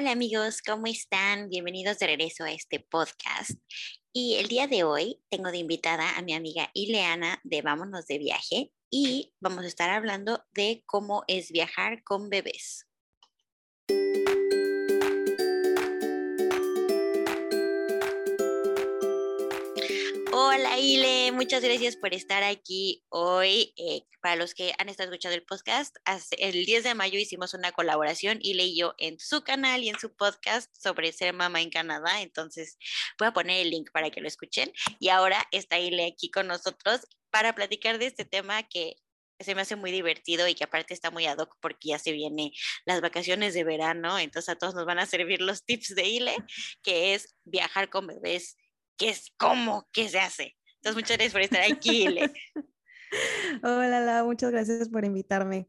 Hola amigos, ¿cómo están? Bienvenidos de regreso a este podcast. Y el día de hoy tengo de invitada a mi amiga Ileana de Vámonos de Viaje y vamos a estar hablando de cómo es viajar con bebés. Hola Ile, muchas gracias por estar aquí hoy. Eh, para los que han estado escuchando el podcast, el 10 de mayo hicimos una colaboración, Ile y yo, en su canal y en su podcast sobre ser mamá en Canadá. Entonces voy a poner el link para que lo escuchen. Y ahora está Ile aquí con nosotros para platicar de este tema que se me hace muy divertido y que aparte está muy ad hoc porque ya se vienen las vacaciones de verano, entonces a todos nos van a servir los tips de Ile, que es viajar con bebés qué es, cómo, qué se hace. Entonces, muchas gracias por estar aquí. Hola, la, muchas gracias por invitarme.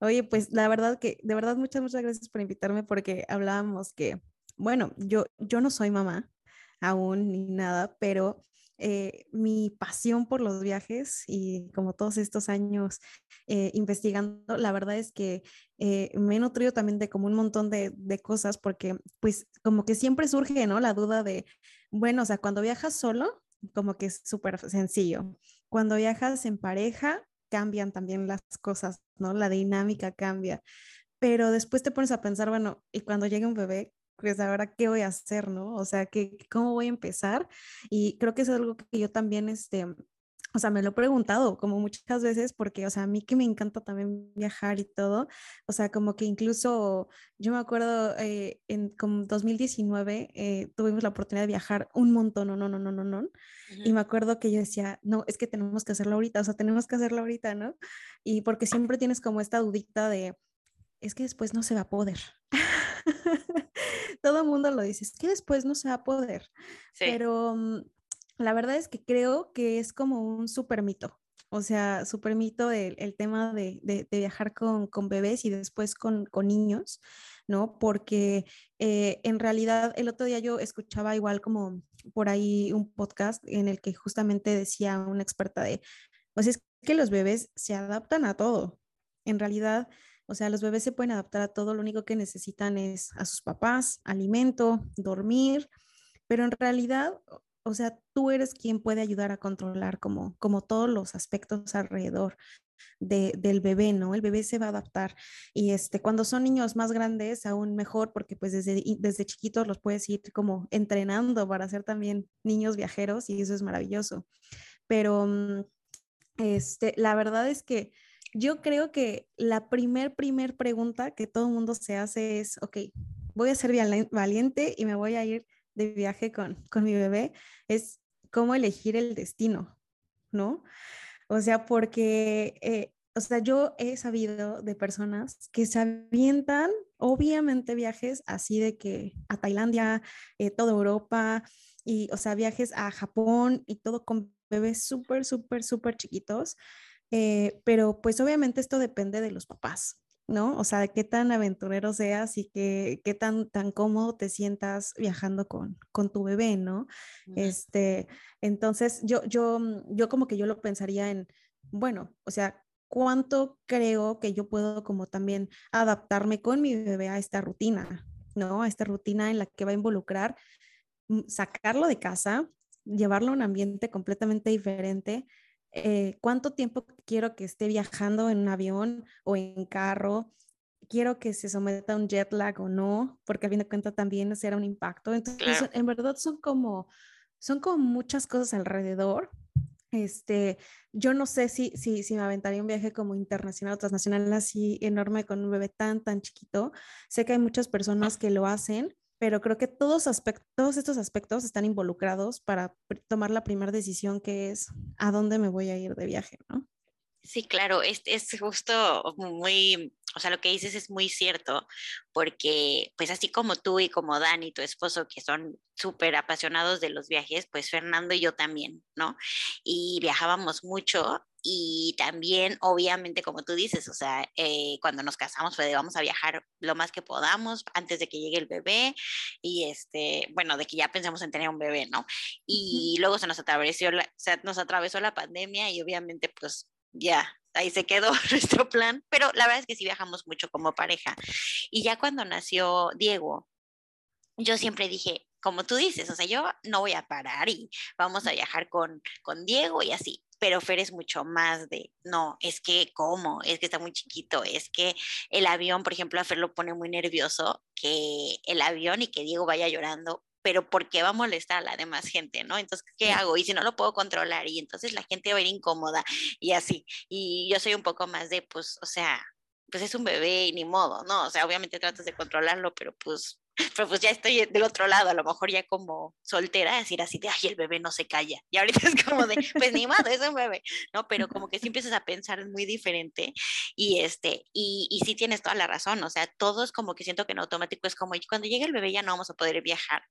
Oye, pues la verdad que, de verdad, muchas, muchas gracias por invitarme porque hablábamos que, bueno, yo, yo no soy mamá aún ni nada, pero eh, mi pasión por los viajes y como todos estos años eh, investigando, la verdad es que eh, me he nutrido también de como un montón de, de, cosas porque pues como que siempre surge, ¿no? La duda de, bueno, o sea, cuando viajas solo, como que es súper sencillo. Cuando viajas en pareja, cambian también las cosas, ¿no? La dinámica cambia. Pero después te pones a pensar, bueno, y cuando llegue un bebé, pues ahora qué voy a hacer, ¿no? O sea, ¿qué, ¿cómo voy a empezar? Y creo que es algo que yo también, este, o sea, me lo he preguntado como muchas veces porque, o sea, a mí que me encanta también viajar y todo, o sea, como que incluso yo me acuerdo eh, en como 2019 eh, tuvimos la oportunidad de viajar un montón, no, no, no, no, no, no. Y me acuerdo que yo decía, no, es que tenemos que hacerlo ahorita, o sea, tenemos que hacerlo ahorita, ¿no? Y porque siempre tienes como esta dudita de, es que después no se va a poder. Todo el mundo lo dice, es que después no se va a poder. Pero mm, la verdad es que creo que es como un super mito. O sea, super mito el, tema de, de, viajar con, con, bebés y después con, con niños, ¿no? Porque eh, en realidad el otro día yo escuchaba igual como por ahí un podcast en el que justamente decía una experta de, pues es que los bebés se adaptan a todo. En realidad, o sea, los bebés se pueden adaptar a todo, lo único que necesitan es a sus papás, alimento, dormir, pero en realidad, o sea, tú eres quien puede ayudar a controlar como, como todos los aspectos alrededor. De, del bebé, ¿no? El bebé se va a adaptar. Y este, cuando son niños más grandes, aún mejor, porque pues desde, desde chiquitos los puedes ir como entrenando para ser también niños viajeros y eso es maravilloso. Pero mm, este, la verdad es que yo creo que la primer, primer pregunta que todo mundo se hace es, ok, voy a ser valiente y me voy a ir de viaje con, con mi bebé, es cómo elegir el destino, ¿no? O sea, porque, eh, o sea, yo he sabido de personas que se avientan, obviamente, viajes así de que a Tailandia, eh, toda Europa, y, o sea, viajes a Japón y todo con bebés súper, súper, súper chiquitos. Eh, pero pues obviamente esto depende de los papás, ¿no? O sea, de qué tan aventurero seas y qué, qué tan, tan cómodo te sientas viajando con, con tu bebé, ¿no? Este, entonces yo, yo, mm, yo como que yo lo pensaría en, bueno, o sea, ¿cuánto creo que yo puedo como también adaptarme con mi bebé a esta rutina, ¿no? A esta rutina en la que va a involucrar mm, sacarlo de casa, llevarlo a un ambiente completamente diferente, eh, cuánto tiempo quiero que esté viajando en un avión o en carro, quiero que se someta a un jet lag o no, porque a fin de cuentas también será un impacto. Entonces, en verdad son como, son como muchas cosas alrededor. Este, yo no sé si, si, si me aventaría un viaje como internacional o transnacional así enorme con un bebé tan, tan chiquito. Sé que hay muchas personas que lo hacen, pero creo que todos, todos estos aspectos están involucrados para tomar la primera decisión que es a dónde me voy a ir de viaje, ¿no? Sí, claro, es, es justo muy, o sea, lo que dices es muy cierto, porque pues así como tú y como Dani, tu esposo, que son súper apasionados de los viajes, pues Fernando y yo también, ¿no? Y viajábamos mucho y también, obviamente, como tú dices, o sea, eh, cuando nos casamos fue de vamos a viajar lo más que podamos antes de que llegue el bebé y este, bueno, de que ya pensamos en tener un bebé, ¿no? Y luego se nos atravesó la, se nos atravesó la pandemia y obviamente pues ya ahí se quedó nuestro plan, pero la verdad es que sí viajamos mucho como pareja. Y ya cuando nació Diego, yo siempre dije, como tú dices, o sea, yo no voy a parar y vamos a viajar con, con Diego y así, pero Fer es mucho más de, no, es que, ¿cómo? Es que está muy chiquito, es que el avión, por ejemplo, a Fer lo pone muy nervioso, que el avión y que Diego vaya llorando, pero ¿por qué va a molestar a la demás gente, no? Entonces, ¿qué hago? Y si no lo puedo controlar, y entonces la gente va a ir incómoda y así. Y yo soy un poco más de, pues, o sea, pues es un bebé y ni modo, ¿no? O sea, obviamente tratas de controlarlo, pero pues pero pues ya estoy del otro lado, a lo mejor ya como soltera, decir así de, ay, el bebé no se calla. Y ahorita es como de, pues ni más, es un bebé, ¿no? Pero como que sí empiezas a pensar muy diferente y este, y, y sí tienes toda la razón, o sea, todos como que siento que en automático es como, cuando llegue el bebé ya no vamos a poder viajar.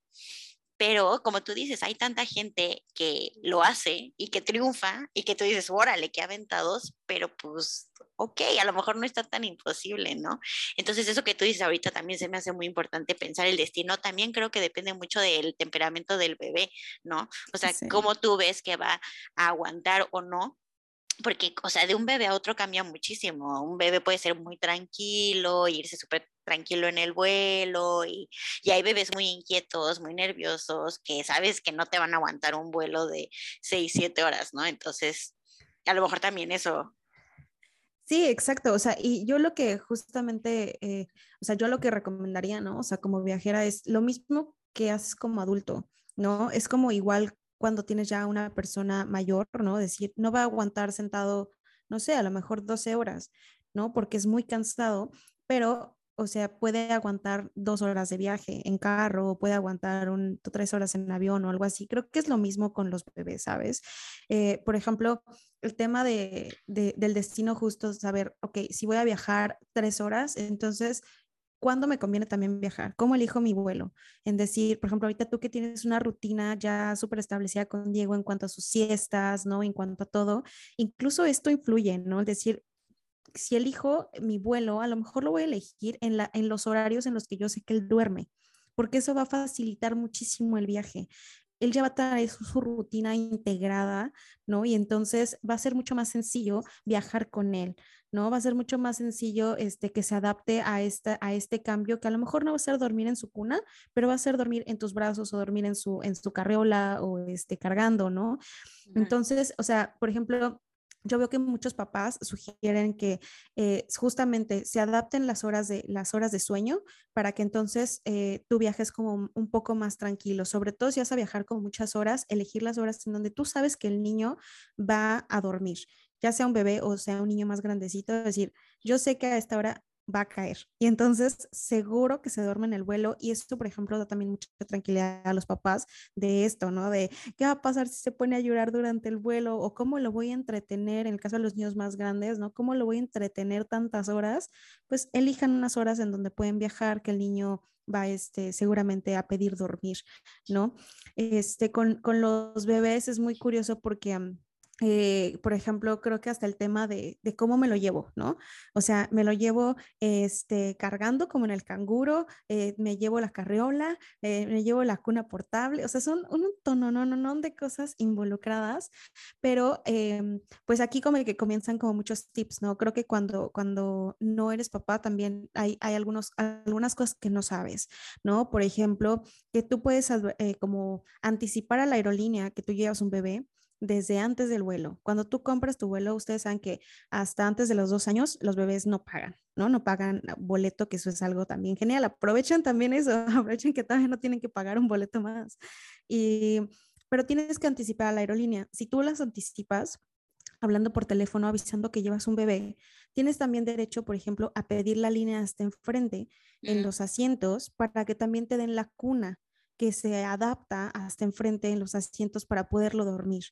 Pero como tú dices, hay tanta gente que lo hace y que triunfa y que tú dices, órale, qué aventados, pero pues, ok, a lo mejor no está tan imposible, ¿no? Entonces eso que tú dices ahorita también se me hace muy importante pensar el destino. También creo que depende mucho del temperamento del bebé, ¿no? O sea, cómo tú ves que va a aguantar o no porque, o sea, de un bebé a otro cambia muchísimo. Un bebé puede ser muy tranquilo, irse súper tranquilo en el vuelo y, y, hay bebés muy inquietos, muy nerviosos, que sabes que no te van a aguantar un vuelo de 6, 7 horas, ¿no? Entonces, a lo mejor también eso. Sí, exacto. O sea, y yo lo que justamente, eh, o sea, yo lo que recomendaría, ¿no? O sea, como viajera es lo mismo que haces como adulto, ¿no? Es como igual cuando tienes ya una persona mayor, ¿no? Decir, no va a aguantar sentado, no sé, a lo mejor 12 horas, ¿no? Porque es muy cansado, pero, o sea, puede aguantar dos horas de viaje en carro, puede aguantar un, tres horas en avión o algo así. Creo que es lo mismo con los bebés, ¿sabes? Eh, por ejemplo, el tema de, del destino justo, saber, ok, si voy a viajar tres horas, entonces cuándo me conviene también viajar, cómo elijo mi vuelo. En decir, por ejemplo, ahorita tú que tienes una rutina ya súper establecida con Diego en cuanto a sus siestas, ¿no? En cuanto a todo, incluso esto influye, ¿no? Es decir, si elijo mi vuelo, a lo mejor lo voy a elegir en, la, en los horarios en los que yo sé que él duerme, porque eso va a facilitar muchísimo el viaje él ya va a traer su, rutina integrada, ¿no? Y entonces va a ser mucho más sencillo viajar con él, ¿no? Va a ser mucho más sencillo este, que se adapte a, esta, a este cambio, que a lo mejor no va a ser dormir en su cuna, pero va a ser dormir en tus brazos o dormir en su, en su carreola o este, cargando, ¿no? Entonces, o sea, por ejemplo, yo veo que muchos papás sugieren que eh, justamente se adapten las horas de, las horas de sueño para que entonces eh, tú viajes como un poco más tranquilo. Sobre todo si vas a viajar con muchas horas, elegir las horas en donde tú sabes que el niño va a dormir, ya sea un bebé o sea un niño más grandecito. Es decir, yo sé que a esta hora va a caer. Y entonces seguro que se duerme en el vuelo y esto, por ejemplo, da también mucha tranquilidad a los papás de esto, ¿no? De qué va a pasar si se pone a llorar durante el vuelo o cómo lo voy a entretener, en el caso de los niños más grandes, ¿no? ¿Cómo lo voy a entretener tantas horas? Pues elijan unas horas en donde pueden viajar, que el niño va este, seguramente a pedir dormir, ¿no? Este, con, con los bebés es muy curioso porque... Eh, por ejemplo, creo que hasta el tema de, cómo me lo llevo, ¿no? O sea, me lo llevo este, cargando como en el canguro, eh, me llevo la carriola, eh, me llevo la cuna portable, o sea, son un tono, no, no, no, de cosas involucradas, pero em, pues aquí como que comienzan como muchos tips, ¿no? Creo que cuando, cuando no eres papá también hay, hay algunos, algunas cosas que no sabes, ¿no? Por ejemplo, que tú puedes como anticipar a la aerolínea que tú llevas un bebé desde antes del vuelo. Cuando tú compras tu vuelo, ustedes saben que hasta antes de los dos años los bebés no pagan, ¿no? No pagan boleto, que eso es algo también genial. Aprovechen también eso, aprovechen que todavía no tienen que pagar un boleto más. Y, pero tienes que anticipar a la aerolínea. Si tú las anticipas, hablando por teléfono, avisando que llevas un bebé, tienes también derecho, por ejemplo, a pedir la línea hasta enfrente en los asientos para que también te den la cuna que se adapta hasta enfrente en los asientos para poderlo dormir.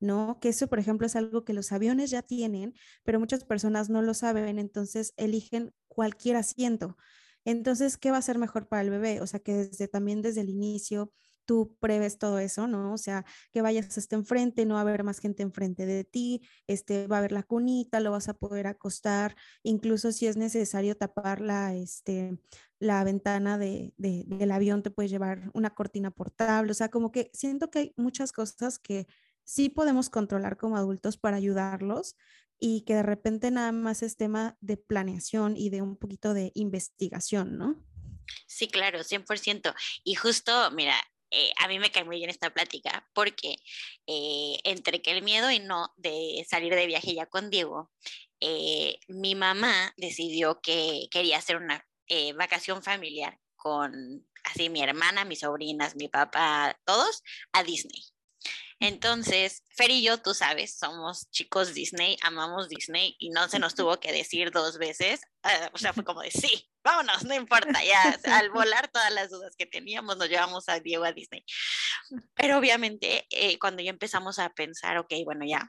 ¿No? Que eso, por ejemplo, es algo que los aviones ya tienen, pero muchas personas no lo saben, entonces eligen cualquier asiento. Entonces, ¿qué va a ser mejor para el bebé? O sea, que desde también desde el inicio tú pruebes todo eso, ¿no? O sea, que vayas hasta enfrente, no va a haber más gente enfrente de ti, este, va a haber la cunita, lo vas a poder acostar, incluso si es necesario tapar la, este, la ventana de, del avión, te puedes llevar una cortina portable, o sea, como que siento que hay muchas cosas que sí podemos controlar como adultos para ayudarlos y que de repente nada más es tema de planeación y de un poquito de investigación, ¿no? Sí, claro, 100%. Y justo, mira, eh, a mí me cae muy bien esta plática porque eh, entre que el miedo y no de salir de viaje ya con Diego, eh, mi mamá decidió que quería hacer una vacación familiar con así mi hermana, mis sobrinas, mi papá, todos a Disney. Entonces, Fer y yo, tú sabes, somos chicos Disney, amamos Disney y no se nos tuvo que decir dos veces. Ah, o sea, fue como de sí, vámonos, no importa, ya al volar todas las dudas que teníamos, nos llevamos a Diego a Disney. Pero obviamente, eh, cuando ya empezamos a pensar, ok, bueno, ya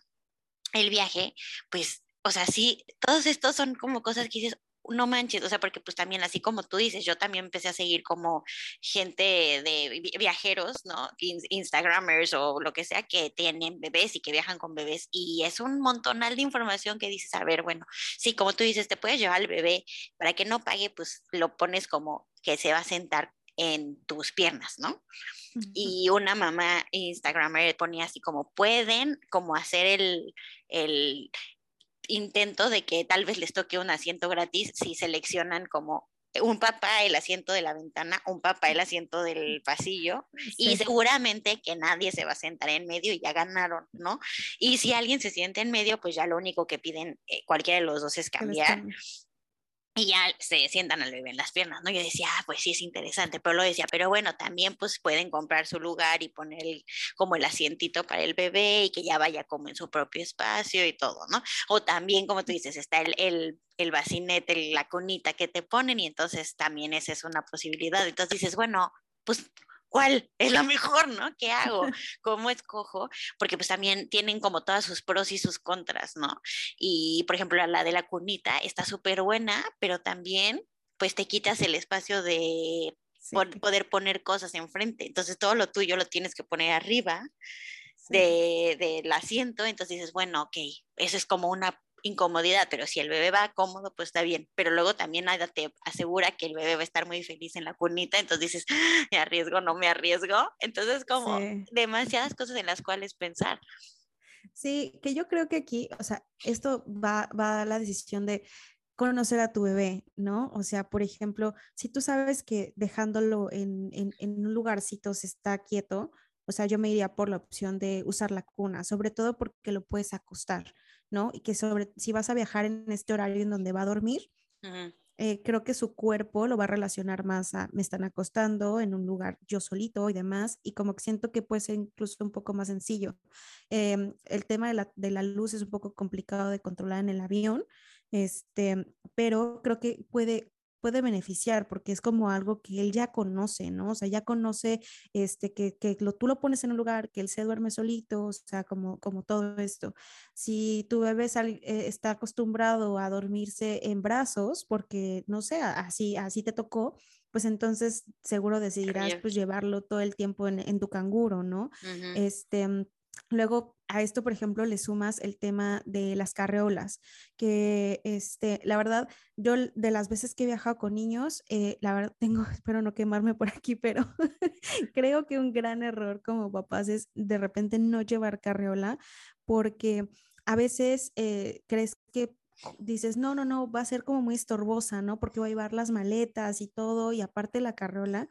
el viaje, pues, o sea, sí, todos estos son como cosas que dices, no manches, o sea, porque pues también así como tú dices, yo también empecé a seguir como gente de viajeros, ¿no? Instagramers o lo que sea que tienen bebés y que viajan con bebés y es un montonal de información que dices, a ver, bueno, sí, como tú dices, te puedes llevar al bebé para que no pague, pues lo pones como que se va a sentar en tus piernas, ¿no? Y una mamá Instagramer ponía así como pueden como hacer el, el intento de que tal vez les toque un asiento gratis si seleccionan como un papá el asiento de la ventana, un papá el asiento del pasillo y seguramente que nadie se va a sentar en medio y ya ganaron, ¿no? Y si alguien se siente en medio, pues ya lo único que piden eh, cualquiera de los dos es cambiar y ya se sientan al bebé en las piernas, ¿no? Yo decía, ah, pues sí es interesante, pero lo decía, pero bueno, también pues pueden comprar su lugar y poner como el asientito para el bebé y que ya vaya como en su propio espacio y todo, ¿no? O también, como tú dices, está el, el, el bacinete, la cunita que te ponen y entonces también esa es una posibilidad. Entonces dices, bueno, pues ¿cuál es lo mejor, no? ¿Qué hago? ¿Cómo escojo? Porque pues también tienen como todas sus pros y sus contras, ¿no? Y por ejemplo, la de la cunita está súper buena, pero también pues te quitas el espacio de poder poner cosas enfrente. Entonces todo lo tuyo lo tienes que poner arriba de, del asiento. Entonces dices, bueno, ok, eso es como una incomodidad, pero si el bebé va cómodo, pues está bien. Pero luego también nada te asegura que el bebé va a estar muy feliz en la cunita, entonces dices, ah, me arriesgo, no me arriesgo. Entonces, como demasiadas cosas en las cuales pensar. Sí, que yo creo que aquí, o sea, esto va, va a la decisión de conocer a tu bebé, ¿no? O sea, por ejemplo, si tú sabes que dejándolo en, en, en un lugarcito se está quieto, o sea, yo me iría por la opción de usar la cuna, sobre todo porque lo puedes acostar, ¿no? Y que sobre, si vas a viajar en este horario en donde va a dormir, eh, creo que su cuerpo lo va a relacionar más a me están acostando en un lugar yo solito y demás, y como que siento que puede ser incluso un poco más sencillo. Em, el tema de la, de la luz es un poco complicado de controlar en el avión, este, pero creo que puede puede beneficiar porque es como algo que él ya conoce, ¿no? O sea, ya conoce este, que, que lo, tú lo pones en un lugar, que él se duerme solito, o sea, como, como todo esto. Si tu bebé eh, está acostumbrado a dormirse en brazos, porque, no sé, así, así te tocó, pues entonces seguro decidirás pues llevarlo todo el tiempo en, en tu canguro, ¿no? Este Luego a esto, por ejemplo, le sumas el tema de las carreolas, que este, la verdad, yo de las veces que he viajado con niños, eh, la verdad tengo, espero no quemarme por aquí, pero creo que un gran error como papás es de repente no llevar carreola, porque a veces eh, crees que dices, no, no, no, va a ser como muy estorbosa, ¿no? Porque va a llevar las maletas y todo, y aparte la carreola,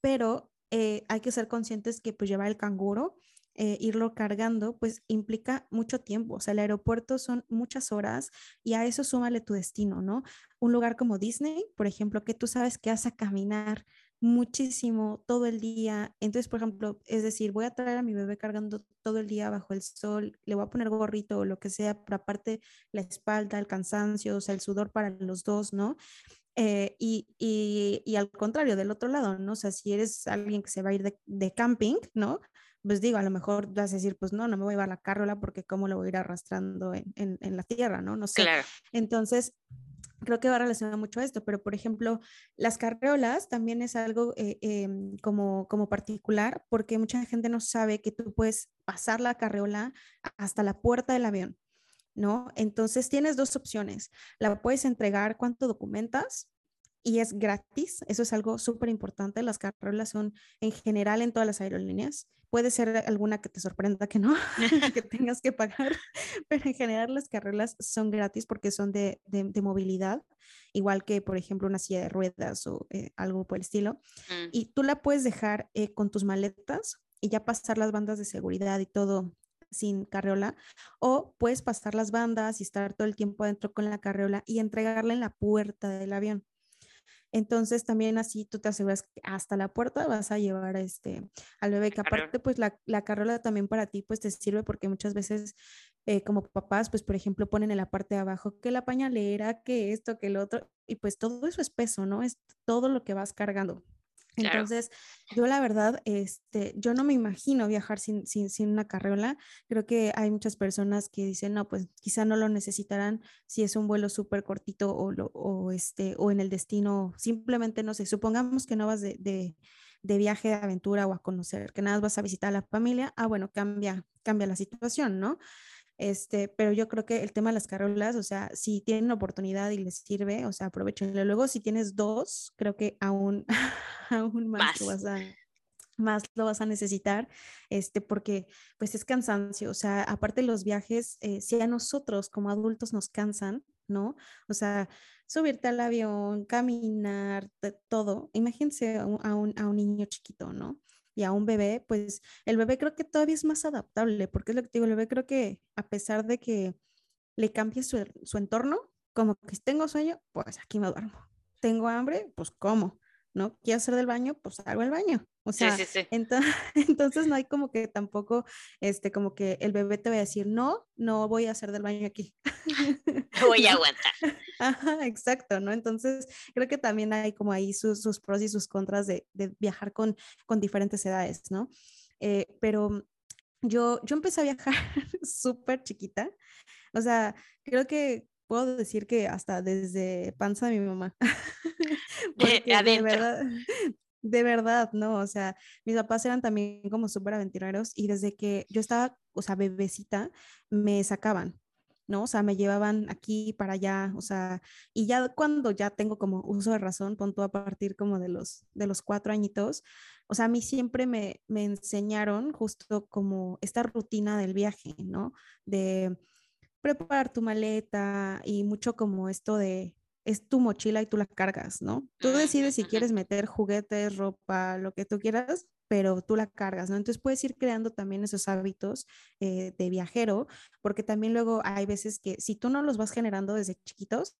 pero eh, hay que ser conscientes que pues llevar el canguro eh, irlo cargando, pues implica mucho tiempo. O sea, el aeropuerto son muchas horas y a eso súmale tu destino, ¿no? Un lugar como Disney, por ejemplo, que tú sabes que vas a caminar muchísimo todo el día. Entonces, por ejemplo, es decir, voy a traer a mi bebé cargando todo el día bajo el sol, le voy a poner gorrito o lo que sea, pero aparte la espalda, el cansancio, o sea, el sudor para los dos, ¿no? Eh, y, y, y, al contrario, del otro lado, ¿no? O sea, si eres alguien que se va a ir de, de camping, ¿no? Pues digo, a lo mejor vas a decir, pues no, no me voy a llevar la carrola porque cómo lo voy a ir arrastrando en, en, la tierra, ¿no? No sé. Entonces, creo que va relacionado mucho a esto, pero por ejemplo, las carreolas también es algo eh, em, como, como particular porque mucha gente no sabe que tú puedes pasar la carreola hasta la puerta del avión, ¿no? Entonces tienes dos opciones. La puedes entregar cuánto documentas y es gratis. Eso es algo súper importante. Las carreras son en general en todas las aerolíneas. Puede ser alguna que te sorprenda que no, que tengas que pagar, pero en general las carreras son gratis porque son de, de, movilidad, igual que por ejemplo una silla de ruedas o eh, algo por el estilo. Mm. Y tú la puedes dejar eh, con tus maletas y ya pasar las bandas de seguridad y todo sin carreola, o puedes pasar las bandas y estar todo el tiempo adentro con la carreola y entregarla en la puerta del avión. Entonces también así tú te aseguras que hasta la puerta vas a llevar este, al bebé, que aparte pues la, la carrola también para ti pues te sirve porque muchas veces eh, como papás pues por ejemplo ponen en la parte de abajo que la pañalera, que esto, que el otro, y pues todo eso es peso, ¿no? Es todo lo que vas cargando. Entonces, yo la verdad, este, yo no me imagino viajar sin, sin, sin, una carriola. Creo que hay muchas personas que dicen, no, pues quizá no lo necesitarán si es un vuelo súper cortito o, lo, o, este, o en el destino, simplemente, no sé, supongamos que no vas de, de, de, viaje de aventura o a conocer, que nada vas a visitar a la familia, ah, bueno, cambia, cambia la situación, ¿no? Este, pero yo creo que el tema de las carolas, o sea, si tienen oportunidad y les sirve, o sea, aprovechenlo. Luego, si tienes dos, creo que aún, aún más, Lo vas a, más lo vas a necesitar, este, porque pues es cansancio, o sea, aparte los viajes, eh, si a nosotros como adultos nos cansan, ¿no? O sea, subirte al avión, caminar, todo, imagínense a un, a un niño chiquito, ¿no? Y a un bebé, pues el bebé creo que todavía es más adaptable, porque es lo que digo, el bebé creo que a pesar de que le cambie su, su entorno, como que tengo sueño, pues aquí me duermo. Tengo hambre, pues como. ¿no? Quiero hacer del baño, pues hago el baño. O sea, entonces no hay como que tampoco, este, como que el bebé te va a decir, no, no voy a hacer del baño aquí. voy a aguantar. Ajá, exacto, ¿no? Entonces creo que también hay como ahí sus, sus pros y sus contras de, de viajar con, con diferentes edades, ¿no? Eh, pero yo, yo empecé a viajar súper chiquita. O sea, creo que puedo decir que hasta desde panza de mi mamá. Porque de verdad, de verdad, ¿no? O sea, mis papás eran también como súper aventureros y desde que yo estaba, o sea, bebecita, me sacaban, ¿no? O sea, me llevaban aquí para allá, o sea, y ya cuando ya tengo como uso de razón, punto a partir como de los, de los cuatro añitos, o sea, a mí siempre me, me enseñaron justo como esta rutina del viaje, ¿no? De preparar tu maleta y mucho como esto de es tu mochila y tú la cargas, ¿no? Tú decides si quieres meter juguetes, ropa, lo que tú quieras, pero tú la cargas, ¿no? Entonces puedes ir creando también esos hábitos eh, de viajero, porque también luego hay veces que si tú no los vas generando desde chiquitos,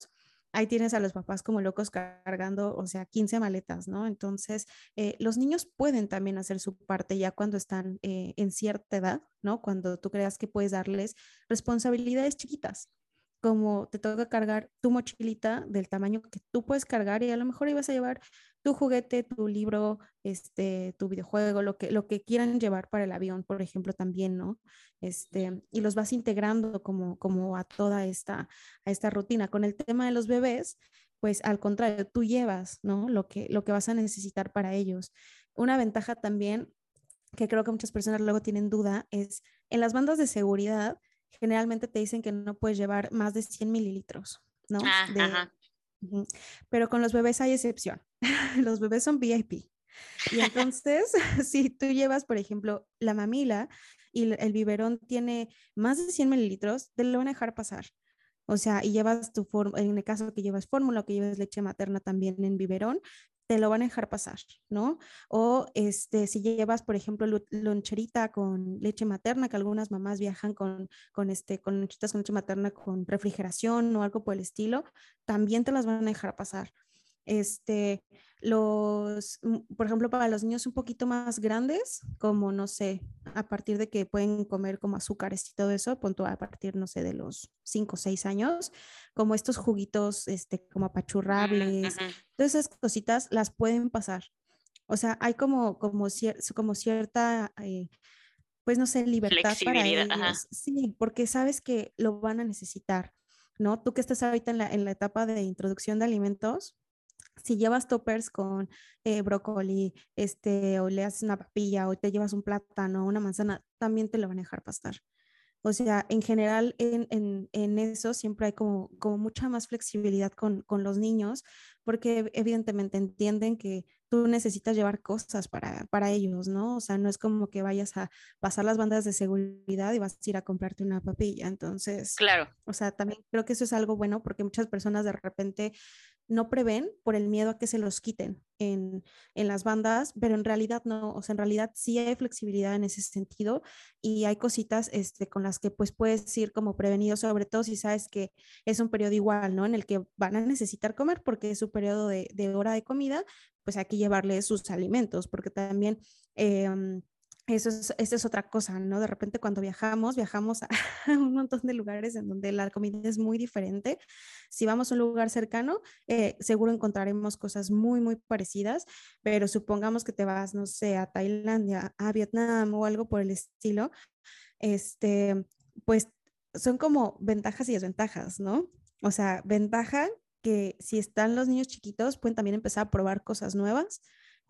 ahí tienes a los papás como locos cargando, o sea, 15 maletas, ¿no? Entonces, eh, los niños pueden también hacer su parte ya cuando están eh, en cierta edad, ¿no? Cuando tú creas que puedes darles responsabilidades chiquitas, como te toca cargar tu mochilita del tamaño que tú puedes cargar y a lo mejor ibas a llevar tu juguete, tu libro, este, tu videojuego, lo que, lo que quieran llevar para el avión, por ejemplo, también, ¿no? Este, y los vas integrando como, como a toda esta, a esta rutina. Con el tema de los bebés, pues al contrario, tú llevas, ¿no? Lo que, lo que vas a necesitar para ellos. Una ventaja también que creo que muchas personas luego tienen duda es en las bandas de seguridad, generalmente te dicen que no puedes llevar más de 100 mililitros, ¿no? Ah, pero con los bebés hay excepción. los bebés son VIP. Y entonces, si tú llevas, por ejemplo, la mamila y el biberón tiene más de 100 mililitros, te lo van a dejar pasar. O sea, y llevas tu fórmula, en el caso que llevas fórmula o que llevas leche materna también en biberón, te lo van a dejar pasar, ¿no? O este, si llevas, por ejemplo, loncherita con leche materna, que algunas mamás viajan con, con, este, con loncheritas con leche materna con refrigeración o algo por el estilo, también te las van a dejar pasar. Este, los, mm, por ejemplo, para los niños un poquito más grandes, como no sé, a partir de que pueden comer como azúcares y todo eso, punto a partir, no sé, de los 5 o 6 años, como estos juguitos, este, como apachurrables, todas esas cositas las pueden pasar. O sea, hay como, como, como cierta, eh, pues no sé, libertad para ellos. Sí, porque sabes que lo van a necesitar, ¿no? Tú que estás ahorita en la, en la etapa de introducción de alimentos, si llevas toppers con eh, brócoli, este, o le haces una papilla, o te llevas un plátano, una manzana, también te lo van a dejar pasar. O sea, en general en, en, en eso siempre hay como, como mucha más flexibilidad con, con los niños, porque evidentemente entienden que tú necesitas llevar cosas para, para ellos, ¿no? O sea, no es como que vayas a pasar las bandas de seguridad y vas a ir a comprarte una papilla. Entonces, claro. O sea, también creo que eso es algo bueno porque muchas personas de repente no prevén por el miedo a que se los quiten en, en, las bandas, pero en realidad no, o sea, en realidad sí hay flexibilidad en ese sentido y hay cositas este, con las que pues puedes ir como prevenido, sobre todo si sabes que es un periodo igual, ¿no? En el que van a necesitar comer porque es su periodo de, de hora de comida, pues hay que llevarle sus alimentos, porque también... Eh, eso es, otra cosa, ¿no? De repente cuando viajamos, viajamos a un montón de lugares en donde la comida es muy diferente. Si vamos a un lugar cercano, eh, seguro encontraremos cosas muy, muy parecidas, pero supongamos que te vas, no sé, a Tailandia, a Vietnam o algo por el estilo, este, pues son como ventajas y desventajas, ¿no? O sea, ventaja que si están los niños chiquitos, pueden también empezar a probar cosas nuevas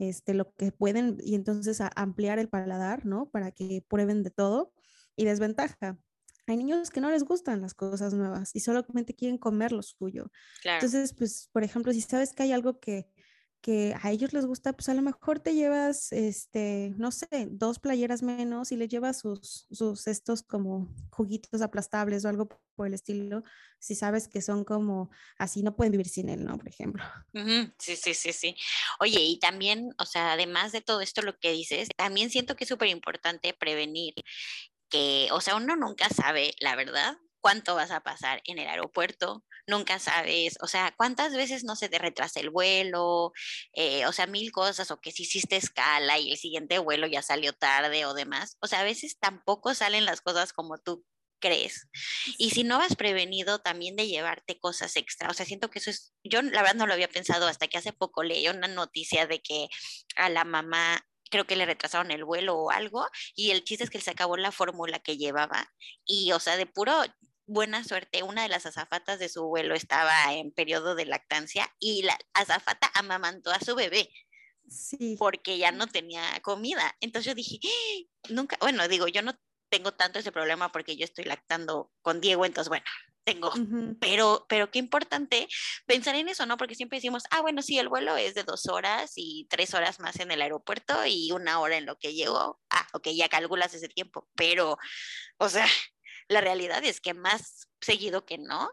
este, lo que pueden y entonces ampliar el paladar, ¿no? Para que prueben de todo. Y desventaja, hay niños que no les gustan las cosas nuevas y solamente quieren comer lo suyo. Entonces, pues, por ejemplo, si sabes que hay algo que que a ellos les gusta, pues a lo mejor te llevas, este, no sé, dos playeras menos y le llevas sus, sus estos como juguitos aplastables o algo por el estilo, si sabes que son como así, no pueden vivir sin él, ¿no? Por ejemplo. Sí, sí, sí, sí. Oye, y también, o sea, además de todo esto lo que dices, también siento que es súper importante prevenir que, o sea, uno nunca sabe, la verdad, cuánto vas a pasar en el aeropuerto, nunca sabes, o sea, cuántas veces no se te retrasa el vuelo, eh, o sea, mil cosas, o que si hiciste escala y el siguiente vuelo ya salió tarde o demás, o sea, a veces tampoco salen las cosas como tú crees. Y si no vas prevenido también de llevarte cosas extra, o sea, siento que eso es, yo la verdad no lo había pensado hasta que hace poco leí una noticia de que a la mamá creo que le retrasaron el vuelo o algo, y el chiste es que se acabó la fórmula que llevaba. Y, o sea, de puro buena suerte, una de las azafatas de su vuelo estaba en periodo de lactancia y la azafata amamantó a su bebé. Sí. Porque ya no tenía comida. Entonces yo dije, ¡Ah! nunca, bueno, digo, yo no tengo tanto ese problema porque yo estoy lactando con Diego, entonces bueno, tengo, pero, pero qué importante pensar en eso, ¿no? Porque siempre decimos, ah, bueno, sí, el vuelo es de dos horas y tres horas más en el aeropuerto y una hora en lo que llego, ah, ok, ya calculas ese tiempo, pero, o sea, la realidad es que más seguido que no,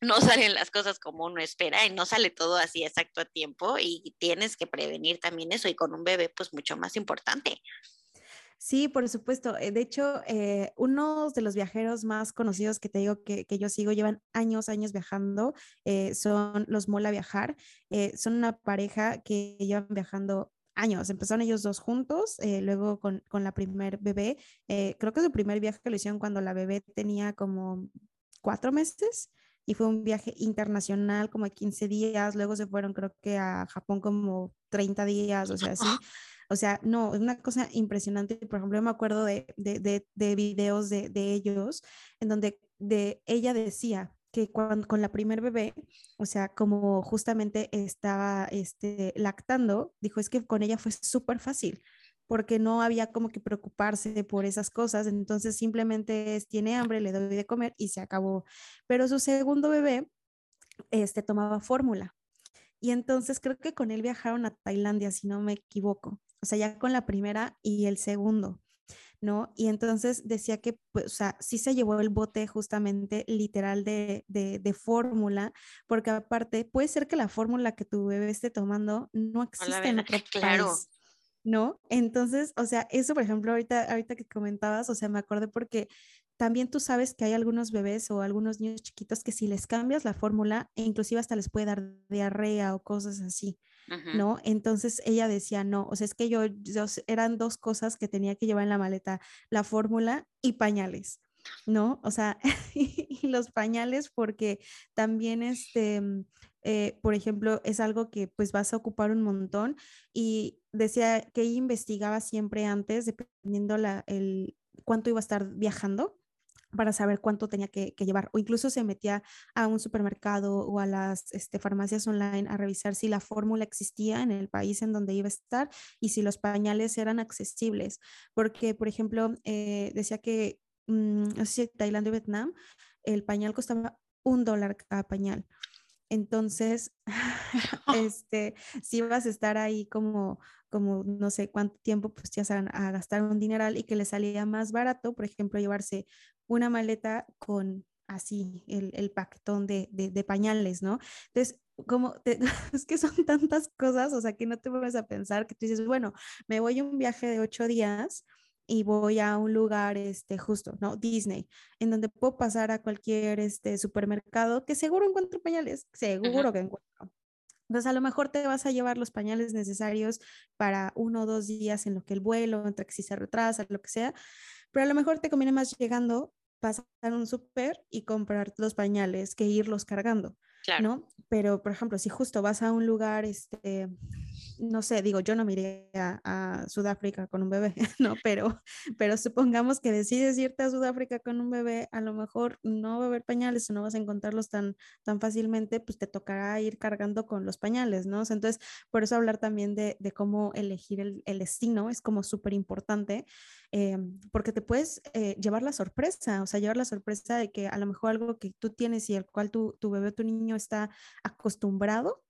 no salen las cosas como uno espera y no sale todo así exacto a tiempo y tienes que prevenir también eso y con un bebé pues mucho más importante. Sí, por supuesto. Eh, de hecho, eh, uno de los viajeros más conocidos que te digo que, yo sigo, llevan años, años viajando, eh, son los Mola Viajar. son una pareja que llevan viajando años. Empezaron ellos dos juntos, eh, luego con, con, la primer bebé. Eh, creo que su primer viaje lo hicieron cuando la bebé tenía como cuatro meses y fue un viaje internacional como de 15 días. Luego se fueron creo que a Japón como 30 días, o sea, así. O sea, no, es una cosa impresionante. Por ejemplo, yo me acuerdo de, de, de, de videos de, de ellos en donde de ella decía, que con la primer bebé, o sea, como justamente estaba este, lactando, dijo, es que con ella fue súper fácil, porque no había como que preocuparse por esas cosas, entonces simplemente es, tiene hambre, le doy de comer y se acabó. Pero su segundo bebé, este, tomaba fórmula. Y entonces creo que con él viajaron a Tailandia, si no me equivoco. O sea, ya con la primera y el segundo. ¿No? Y entonces decía que, pues, o sea, sí se llevó el bote justamente literal de, de, fórmula, porque aparte puede ser que la fórmula que tu bebé esté tomando no existe en otro claro. país. ¿No? Entonces, o sea, eso, por ejemplo, ahorita, ahorita que comentabas, o sea, me acordé porque también tú sabes que hay algunos bebés o algunos niños chiquitos que si les cambias la fórmula, e inclusive hasta les puede dar diarrea o cosas así. ¿No? Entonces ella decía, no, o sea, es que yo, eran dos cosas que tenía que llevar en la maleta, la fórmula y pañales, ¿no? O sea, y los pañales porque también este... Mm, eh, por ejemplo, es algo que pues vas a ocupar un montón y decía que ella investigaba siempre antes, dependiendo la, el, cuánto iba a estar viajando, para saber cuánto tenía que, llevar o incluso se metía a un supermercado o a las este, farmacias online a revisar si la fórmula existía en el país en donde iba a estar y si los pañales eran accesibles. Porque, por ejemplo, eh, decía que mm, no sé si Tailandia o Vietnam, el pañal costaba un dólar cada pañal. Entonces, este, si vas a estar ahí como, como no sé cuánto tiempo, pues ya van a gastar un dineral y que le salía más barato, por ejemplo, llevarse una maleta con así el, el paquetón de, de, pañales, ¿no? Entonces, como es que son tantas cosas, o sea, que no te vas a pensar que tú dices, bueno, me voy a un viaje de ocho días y voy a un lugar, este, justo, ¿no? Disney, en donde puedo pasar a cualquier, este, supermercado que seguro encuentro pañales, seguro que encuentro. Entonces, a lo mejor te vas a llevar los pañales necesarios para uno o dos días en lo que el vuelo, entre que si se retrasa, lo que sea, pero a lo mejor te conviene más llegando, pasar un súper y comprar los pañales que irlos cargando. ¿no? Pero, por ejemplo, si justo vas a un lugar, este, no sé, digo, yo no me iré a, Sudáfrica con un bebé, ¿no? Pero, pero supongamos que decides irte a Sudáfrica con un bebé, a lo mejor no va a haber pañales o no vas a encontrarlos tan, tan fácilmente, pues te tocará ir cargando con los pañales, ¿no? entonces, por eso hablar también de, de cómo elegir el, el, destino es como súper importante, eh, porque te puedes eh, llevar la sorpresa, o sea, llevar la sorpresa de que a lo mejor algo que tú tienes y el cual tu, tu bebé tu niño está acostumbrado,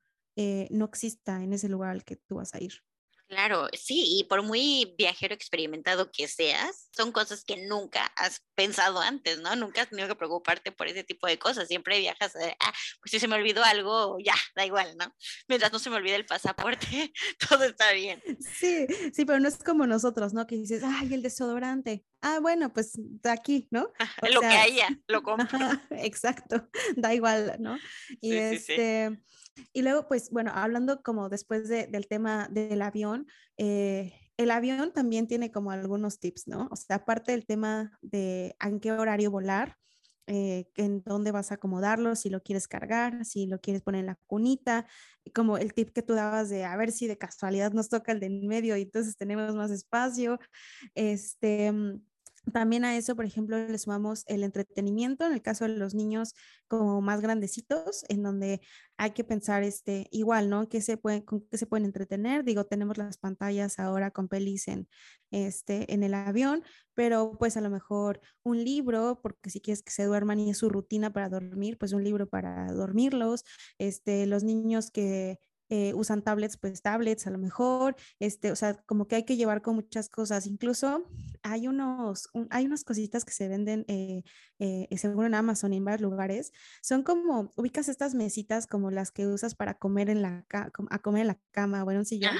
eh, no exista en ese lugar al que tú vas a ir. Claro, sí, y por muy viajero experimentado que seas, son cosas que nunca has pensado antes, ¿no? Nunca has tenido que preocuparte por ese tipo de cosas. Siempre viajas, a, ah, pues si se me olvidó algo, ya, da igual, ¿no? Mientras no se me olvide el pasaporte, todo está bien. Sí, sí, pero no es como nosotros, ¿no? Que dices, ay, el desodorante. Ah, bueno, pues aquí, ¿no? lo que haya, lo compro. exacto, da igual, ¿no? Y este. Y luego, pues bueno, hablando como después del tema del avión, eh, el avión también tiene como algunos tips, ¿no? O sea, aparte del tema de en qué horario volar, eh, en dónde vas a acomodarlo, si lo quieres cargar, si lo quieres poner en la cunita, como el tip que tú dabas de a ver si de casualidad nos toca el de en medio y entonces tenemos más espacio. Este, mm, también a eso, por ejemplo, le sumamos el entretenimiento, en el caso de los niños como más grandecitos, en donde hay que pensar este, igual, ¿no? ¿Qué se pueden, ¿Con qué se pueden entretener? Digo, tenemos las pantallas ahora con pelis en, este, en el avión, pero pues a lo mejor un libro, porque si quieres que se duerman y es su rutina para dormir, pues un libro para dormirlos. Este, los niños que eh, usan tablets, pues tablets a lo mejor, este, o sea, como que hay que llevar con muchas cosas. Incluso hay unos, hay unas cositas que se venden, eh, eh, seguro en Amazon y en varios lugares. Son como, ubicas estas mesitas como las que usas para comer en la, a comer en la cama o en un sillón.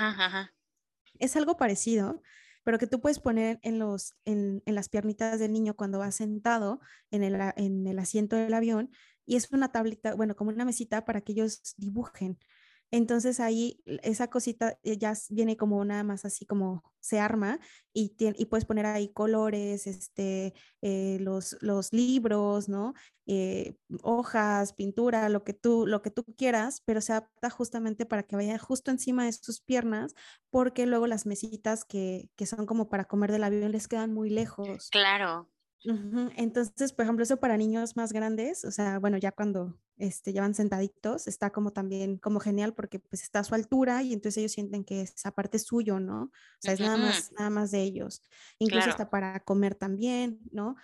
Es algo parecido, pero que tú puedes poner en, los, en, en, las piernitas del niño cuando va sentado en el, en el asiento del avión y es una tablita, bueno, como una mesita para que ellos dibujen. Entonces ahí esa cosita eh, ya viene como nada más así como se arma y, puedes poner ahí colores, este, eh, los, los libros, ¿no? Eh, hojas, pintura, lo que, tú, lo que tú quieras, pero se adapta justamente para que vaya justo encima de sus piernas, porque luego las mesitas que, que son como para comer del avión les quedan muy lejos. Claro. Entonces, por ejemplo, eso para niños más grandes, o sea, bueno, ya cuando este, ya van sentaditos, está como también como genial porque pues está a su altura y entonces ellos sienten que esa parte es suyo, ¿no? O sea, es nada más, nada más de ellos. Incluso está para comer también, ¿no?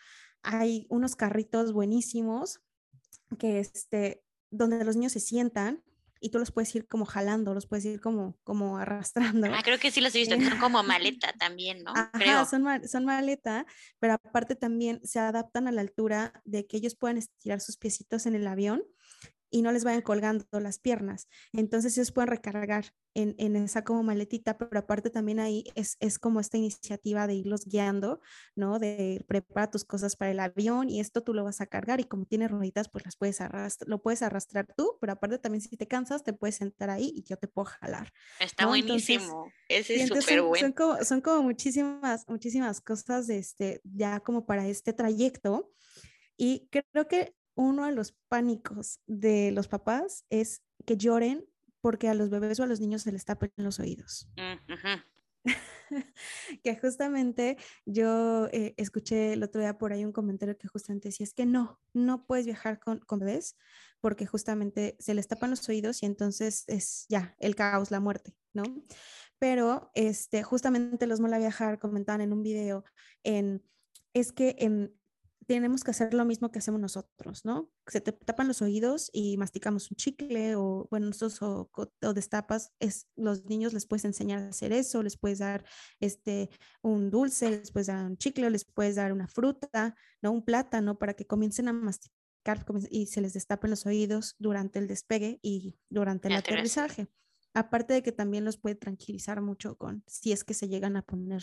Hay unos carritos buenísimos que este, donde los niños se sientan y tú los puedes ir como jalando, los puedes ir como, como arrastrando. Ah, creo que sí los he visto, son como maleta también, ¿no? Ajá, Son, son maleta, pero aparte también se adaptan a la altura de que ellos puedan estirar sus piecitos en el avión y no les vayan colgando las piernas. Entonces ellos pueden recargar en, en esa como maletita, pero aparte también ahí es, es, como esta iniciativa de irlos guiando, ¿no? De preparar tus cosas para el avión y esto tú lo vas a cargar y como tiene rueditas, pues las puedes arrastrar, lo puedes arrastrar tú, pero aparte también si te cansas, te puedes sentar ahí y yo te puedo jalar. Está buenísimo. Ese es súper bueno. Son como, son como muchísimas, muchísimas cosas de este, ya como para este trayecto. Y creo que uno de los pánicos de los papás es que lloren porque a los bebés o a los niños se les tapen los oídos. que justamente yo eh, escuché el otro día por ahí un comentario que justamente decía, es que no, no puedes viajar con, con, bebés porque justamente se les tapan los oídos y entonces es ya el caos, la muerte, ¿no? Pero este, justamente los mola viajar comentaban en un video en, es que en tenemos que hacer lo mismo que hacemos nosotros, ¿no? Se te tapan los oídos y masticamos un chicle o, bueno, nosotros o, o, destapas, es, los niños les puedes enseñar a hacer eso, les puedes dar este, un dulce, les puedes dar un chicle, les puedes dar una fruta, ¿no? Un plátano para que comiencen a masticar y se les destapen los oídos durante el despegue y durante el aterrizaje. Aparte de que también los puede tranquilizar mucho con si es que se llegan a poner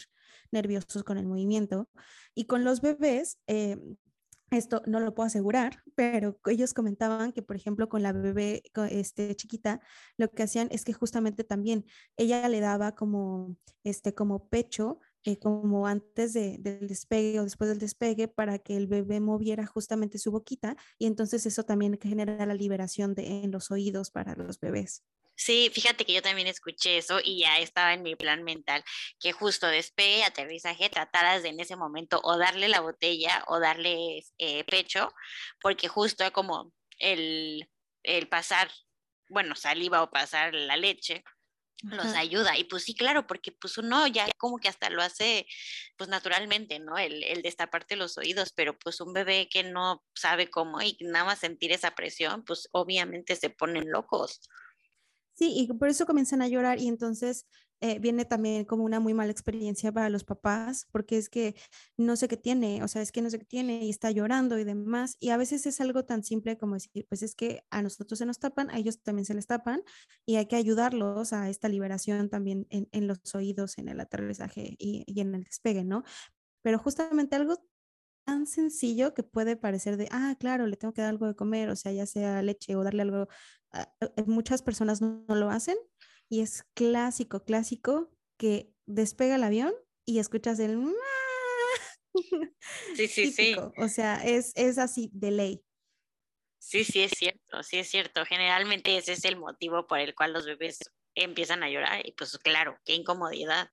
nerviosos con el movimiento. Y con los bebés, eh, esto no lo puedo asegurar, pero ellos comentaban que, por ejemplo, con la bebé este, chiquita, lo que hacían es que justamente también ella le daba como, este, como pecho, eh, como antes del despegue o después del despegue, para que el bebé moviera justamente su boquita y entonces eso también genera la liberación de, en los oídos para los bebés. Sí, fíjate que yo también escuché eso y ya estaba en mi plan mental, que justo despegue, aterrizaje, trataras de en ese momento o darle la botella o darle eh, pecho, porque justo como el, el pasar, bueno, saliva o pasar la leche, los ayuda. Y pues sí, claro, porque pues uno ya como que hasta lo hace pues naturalmente, ¿no? El, el destaparte los oídos, pero pues un bebé que no sabe cómo y nada más sentir esa presión, pues obviamente se ponen locos. Sí, y por eso comienzan a llorar y entonces eh, viene también como una muy mala experiencia para los papás, porque es que no sé qué tiene, o sea, es que no sé qué tiene y está llorando y demás. Y a veces es algo tan simple como decir, pues es que a nosotros se nos tapan, a ellos también se les tapan y hay que ayudarlos a esta liberación también en, los oídos, en el aterrizaje y, y en el despegue, ¿no? Pero justamente algo tan sencillo que puede parecer de, ah, claro, le tengo que dar algo de comer, o sea, ya sea leche o darle algo, muchas personas no, lo hacen y es clásico, clásico que despega el avión y escuchas el... Sí, sí, sí. O sea, es, es así de ley. Sí, sí, es cierto, sí es cierto. Generalmente ese es el motivo por el cual los bebés empiezan a llorar y pues claro, qué incomodidad.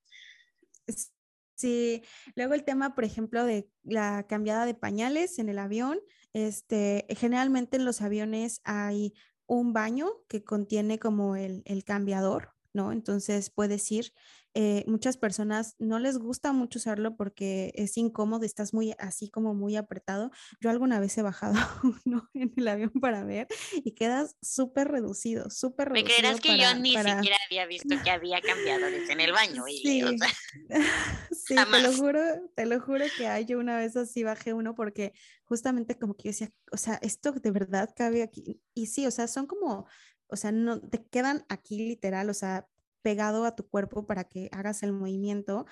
Sí, luego el tema, por ejemplo, de la cambiada de pañales en el avión. Este, generalmente en los aviones hay un baño que contiene como el, el cambiador, ¿no? Entonces puedes ir eh, muchas personas no les gusta mucho usarlo porque es incómodo, estás muy así como muy apretado. Yo alguna vez he bajado uno en el avión para ver y quedas súper reducido, súper reducido. Me creerás que yo ni siquiera había visto que había cambiadores en el baño. Y, sí, sí te lo juro, te lo juro que hay, yo una vez así bajé uno porque justamente como que yo decía, o sea, esto de verdad cabe aquí. Y sí, o sea, son como, o sea, no te quedan aquí literal, o sea, pegado a tu cuerpo para que hagas el movimiento,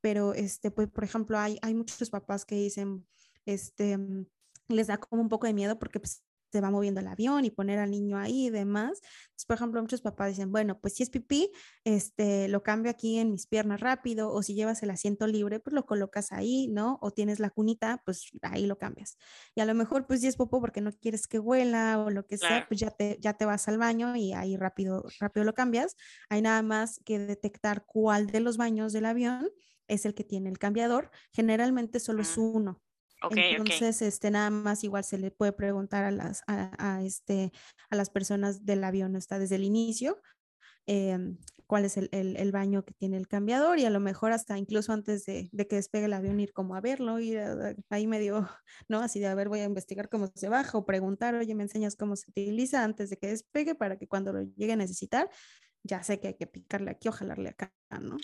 pero este, pues, por ejemplo, hay, hay muchos papás que dicen, este, mm, les da como un poco de miedo porque pues, se va moviendo el avión y poner al niño ahí y demás. Entonces, por ejemplo, muchos papás dicen, bueno, pues si es pipí, este, lo cambio aquí en mis piernas rápido, o si llevas el asiento libre, pues lo colocas ahí, ¿no? O tienes la cunita, pues ahí lo cambias. Y a lo mejor, pues si es popo porque no quieres que huela o lo que sea, pues ya te, ya te vas al baño y ahí rápido, rápido lo cambias. Hay nada más que detectar cuál de los baños del avión es el que tiene el cambiador. Generalmente solo es uno. Entonces, este, nada más igual se le puede preguntar a las, a, este, a las personas del avión, está desde el inicio, em, cuál es el, el, baño que tiene el cambiador y a lo mejor hasta incluso antes de, de, que despegue el avión ir como a verlo, ir ahí medio, ¿no? Así de, a ver, voy a investigar cómo se baja o preguntar, oye, me enseñas cómo se utiliza antes de que despegue para que cuando lo llegue a necesitar, ya sé que hay que picarle aquí o jalarle acá, ¿no?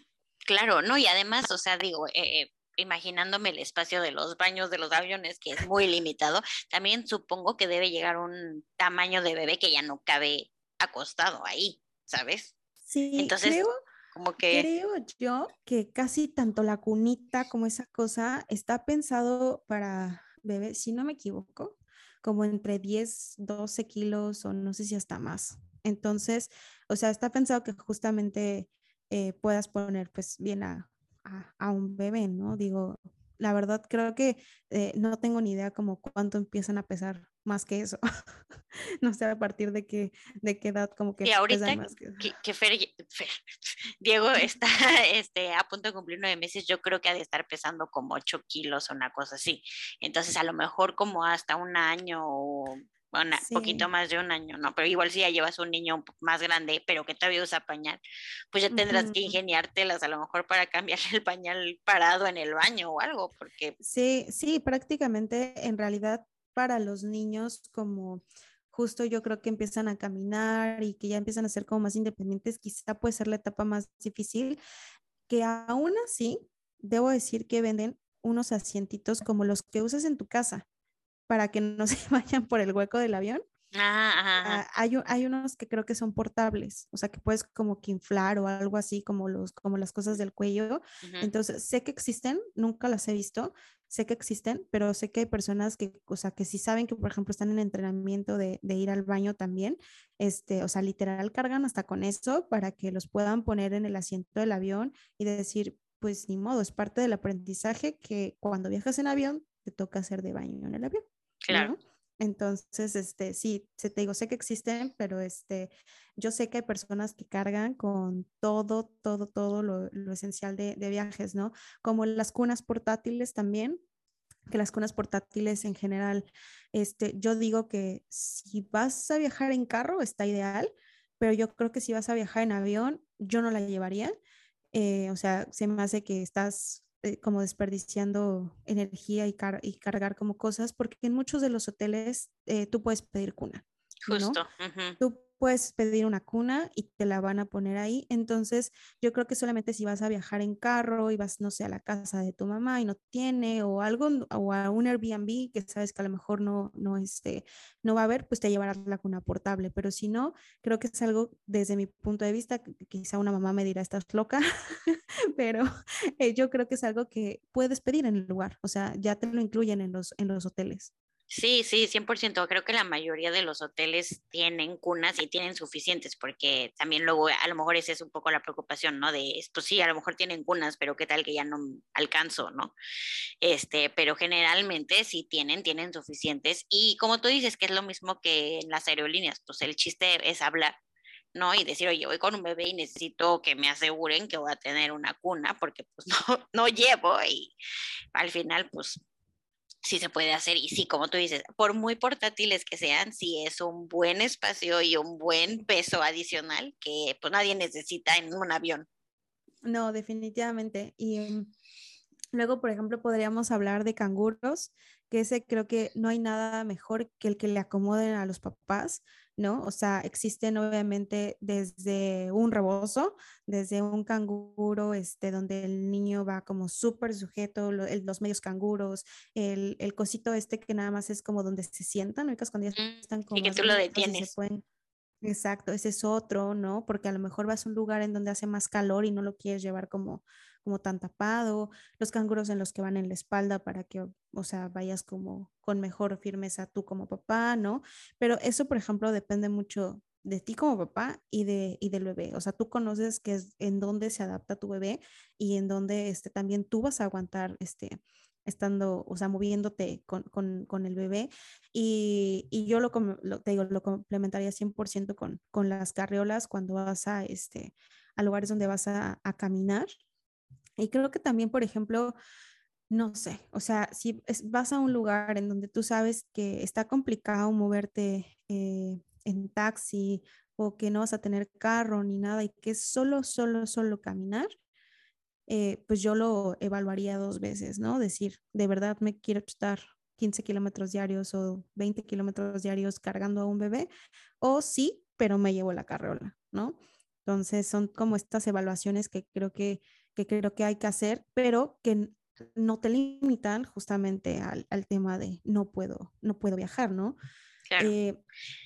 Claro, no, y además, o sea, digo, eh, imaginándome el espacio de los baños de los aviones, que es muy limitado, también supongo que debe llegar un tamaño de bebé que ya no cabe acostado ahí, ¿sabes? Sí, Entonces, creo, como que... creo yo que casi tanto la cunita como esa cosa está pensado para bebé, si no me equivoco, como entre 10, 12 kilos o no sé si hasta más. Entonces, o sea, está pensado que justamente eh, puedas poner pues bien a, a, un bebé, ¿no? Digo, la verdad creo que eh, no tengo ni idea como cuánto empiezan a pesar más que eso. no sé a partir de qué, de qué edad como que... Y ahorita más que... que, Diego está este, a punto de cumplir nueve meses, yo creo que ha de estar pesando como ocho kilos o una cosa así. Entonces a lo mejor como hasta un año o un poquito más de un año, ¿no? Pero igual si ya llevas un niño más grande, pero que todavía usa pañal, pues ya tendrás que ingeniártelas a lo mejor para cambiarle el pañal parado en el baño o algo, porque... Sí, sí, prácticamente en realidad para los niños como justo yo creo que empiezan a caminar y que ya empiezan a ser como más independientes, quizá puede ser la etapa más difícil, que aún así, debo decir que venden unos asientitos como los que usas en tu casa para que no se vayan por el hueco del avión. Ah, hay, hay, unos que creo que son portables, o sea, que puedes como que inflar o algo así como, los, como las cosas del cuello. Entonces, sé que existen, nunca las he visto, sé que existen, pero sé que hay personas que, o sea, que si saben que, por ejemplo, están en entrenamiento de, de, ir al baño también, este, o sea, literal cargan hasta con eso para que los puedan poner en el asiento del avión y decir, pues ni modo, es parte del aprendizaje que cuando viajas en avión te toca hacer de baño en el avión. Claro. Entonces, este, sí, se te digo, sé que existen, pero este, yo sé que hay personas que cargan con todo, todo, todo lo, lo esencial de, de, viajes, ¿no? Como las cunas portátiles también, que las cunas portátiles en general, este, yo digo que si vas a viajar en carro está ideal, pero yo creo que si vas a viajar en avión, yo no la llevaría. Eh, o sea, se me hace que estás eh, como desperdiciando energía y, y, cargar como cosas, porque en muchos de los hoteles eh, tú puedes pedir cuna. Justo puedes pedir una cuna y te la van a poner ahí. Entonces, yo creo que solamente si vas a viajar en carro y vas, no sé, a la casa de tu mamá y no tiene o algo, o a un Airbnb que sabes que a lo mejor no, no, este, no va a haber, pues te llevarás la cuna portable. Pero si no, creo que es algo desde mi punto de vista, quizá una mamá me dirá, estás loca, pero eh, yo creo que es algo que puedes pedir en el lugar. O sea, ya te lo incluyen en los, en los hoteles. Sí, sí, 100%. Creo que la mayoría de los hoteles tienen cunas y tienen suficientes, porque también luego a lo mejor esa es un poco la preocupación, ¿no? De esto sí, a lo mejor tienen cunas, pero qué tal que ya no alcanzo, ¿no? Este, pero generalmente sí tienen, tienen suficientes. Y como tú dices, que es lo mismo que en las aerolíneas, pues el chiste es hablar. ¿no? Y decir, oye, voy con un bebé y necesito que me aseguren que voy a tener una cuna, porque pues no, no llevo y al final, pues sí se puede hacer y sí, como tú dices, por muy portátiles que sean, sí es un buen espacio y un buen peso adicional que pues nadie necesita en un avión. No, definitivamente. Y mm, luego, por ejemplo, podríamos hablar de canguros, que ese creo que no hay nada mejor que el que le acomoden a los papás. ¿No? O sea, existen obviamente desde un rebozo, desde un canguro, este, donde el niño va como súper sujeto, los medios canguros, el, el, cosito este que nada más es como donde se sientan, ¿no? Cuando ya están como... Y que tú lo detienes. Exacto, ese es otro, ¿no? Porque a lo mejor vas a un lugar en donde hace más calor y no lo quieres llevar como, como tan tapado, los canguros en los que van en la espalda para que, o sea, vayas como con mejor firmeza tú como papá, ¿no? Pero eso, por ejemplo, depende mucho de ti como papá y, de, y del bebé. O sea, tú conoces que es en dónde se adapta tu bebé y en dónde este, también tú vas a aguantar este, estando, o sea, moviéndote con, con, con el bebé. Y, y yo lo, te digo, lo complementaría 100% con, con las carriolas cuando vas a, este, a lugares donde vas a, a caminar. Y creo que también, por ejemplo, no sé, o sea, si vas a un lugar en donde tú sabes que está complicado moverte eh, en taxi o que no vas a tener carro ni nada y que es solo, solo, solo caminar, eh, pues yo lo evaluaría dos veces, ¿no? Decir, de verdad me quiero estar 15 kilómetros diarios o 20 kilómetros diarios cargando a un bebé, o sí, pero me llevo la carriola, ¿no? Entonces son como estas evaluaciones que creo que, que creo que hay que hacer, pero que no te limitan justamente al, al tema de no puedo, no puedo viajar, ¿no? Claro. Eh,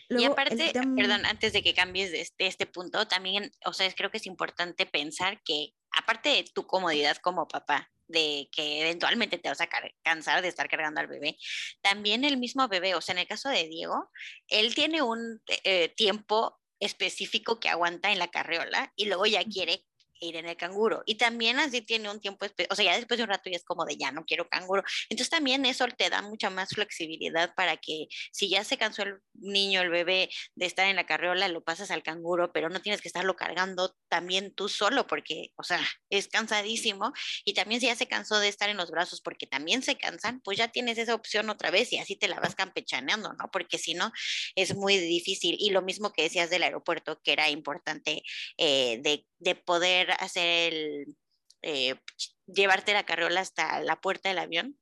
y aparte, perdón, antes de que cambies de este, este, punto, también, o sea, creo que es importante pensar que aparte de tu comodidad como papá, de que eventualmente te vas a cansar de estar cargando al bebé, también el mismo bebé, o sea, en el caso de Diego, él tiene un eh, tiempo específico que aguanta en la carriola y luego ya quiere ir en el canguro. Y también así tiene un tiempo, o sea, ya después de un rato ya es como de ya no quiero canguro. Entonces también eso te da mucha más flexibilidad para que si ya se cansó el niño, el bebé de estar en la carriola, lo pasas al canguro, pero no tienes que estarlo cargando también tú solo porque, o sea, es cansadísimo. Y también si ya se cansó de estar en los brazos porque también se cansan, pues ya tienes esa opción otra vez y así te la vas campechaneando, ¿no? Porque si no, es muy difícil. Y lo mismo que decías del aeropuerto, que era importante eh, de, de poder hacer el, eh, llevarte la carriola hasta la puerta del avión,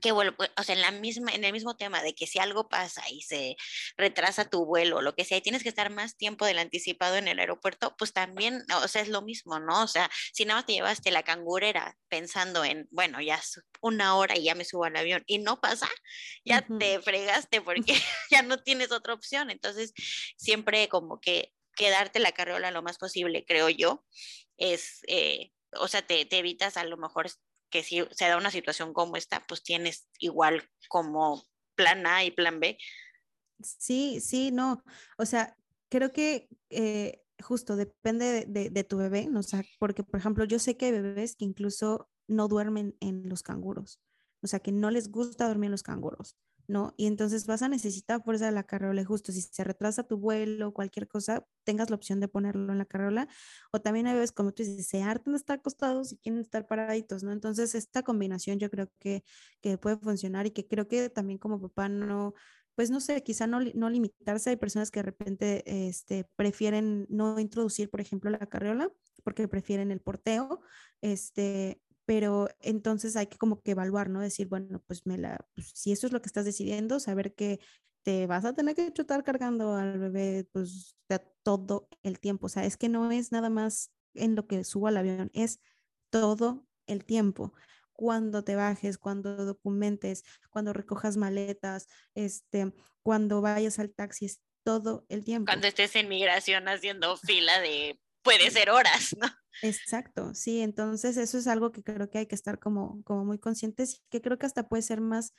que vuelvo, o sea, en, la misma, en el mismo tema de que si algo pasa y se retrasa tu vuelo o lo que sea, y tienes que estar más tiempo del anticipado en el aeropuerto, pues también, o sea, es lo mismo, ¿no? O sea, si nada más te llevaste la cangurera pensando en, bueno, ya es una hora y ya me subo al avión y no pasa, ya te fregaste porque ya no tienes otra opción. Entonces, siempre como que quedarte la carriola lo más posible, creo yo, es, eh, o sea, te, te, evitas a lo mejor que si se da una situación como esta, pues tienes igual como plan A y plan B. Sí, sí, no, o sea, creo que eh, justo depende de, de, tu bebé, ¿no? o sea, porque por ejemplo, yo sé que hay bebés que incluso no duermen en los canguros, o sea, que no les gusta dormir en los canguros. ¿No? Y entonces vas a necesitar fuerza de la carrola, justo si se retrasa tu vuelo cualquier cosa, tengas la opción de ponerlo en la carrola. O también hay veces, como tú dices, se hartan de estar acostados y quieren estar paraditos, ¿no? Entonces, esta combinación yo creo que, que puede funcionar y que creo que también como papá no, pues no sé, quizá no, no limitarse. Hay personas que de repente este, prefieren no introducir, por ejemplo, la carriola porque prefieren el porteo, este, pero entonces hay que como que evaluar, ¿no? Decir, bueno, pues me la, pues, si eso es lo que estás decidiendo, saber que te vas a tener que chutar cargando al bebé pues todo el tiempo, o sea, es que no es nada más en lo que subo al avión, es todo el tiempo. Cuando te bajes, cuando documentes, cuando recojas maletas, este, cuando vayas al taxi, es todo el tiempo. Cuando estés en migración haciendo fila de puede ser horas, ¿no? Exacto, sí, entonces eso es algo que creo que hay que estar como, como muy conscientes y que creo que hasta puede ser más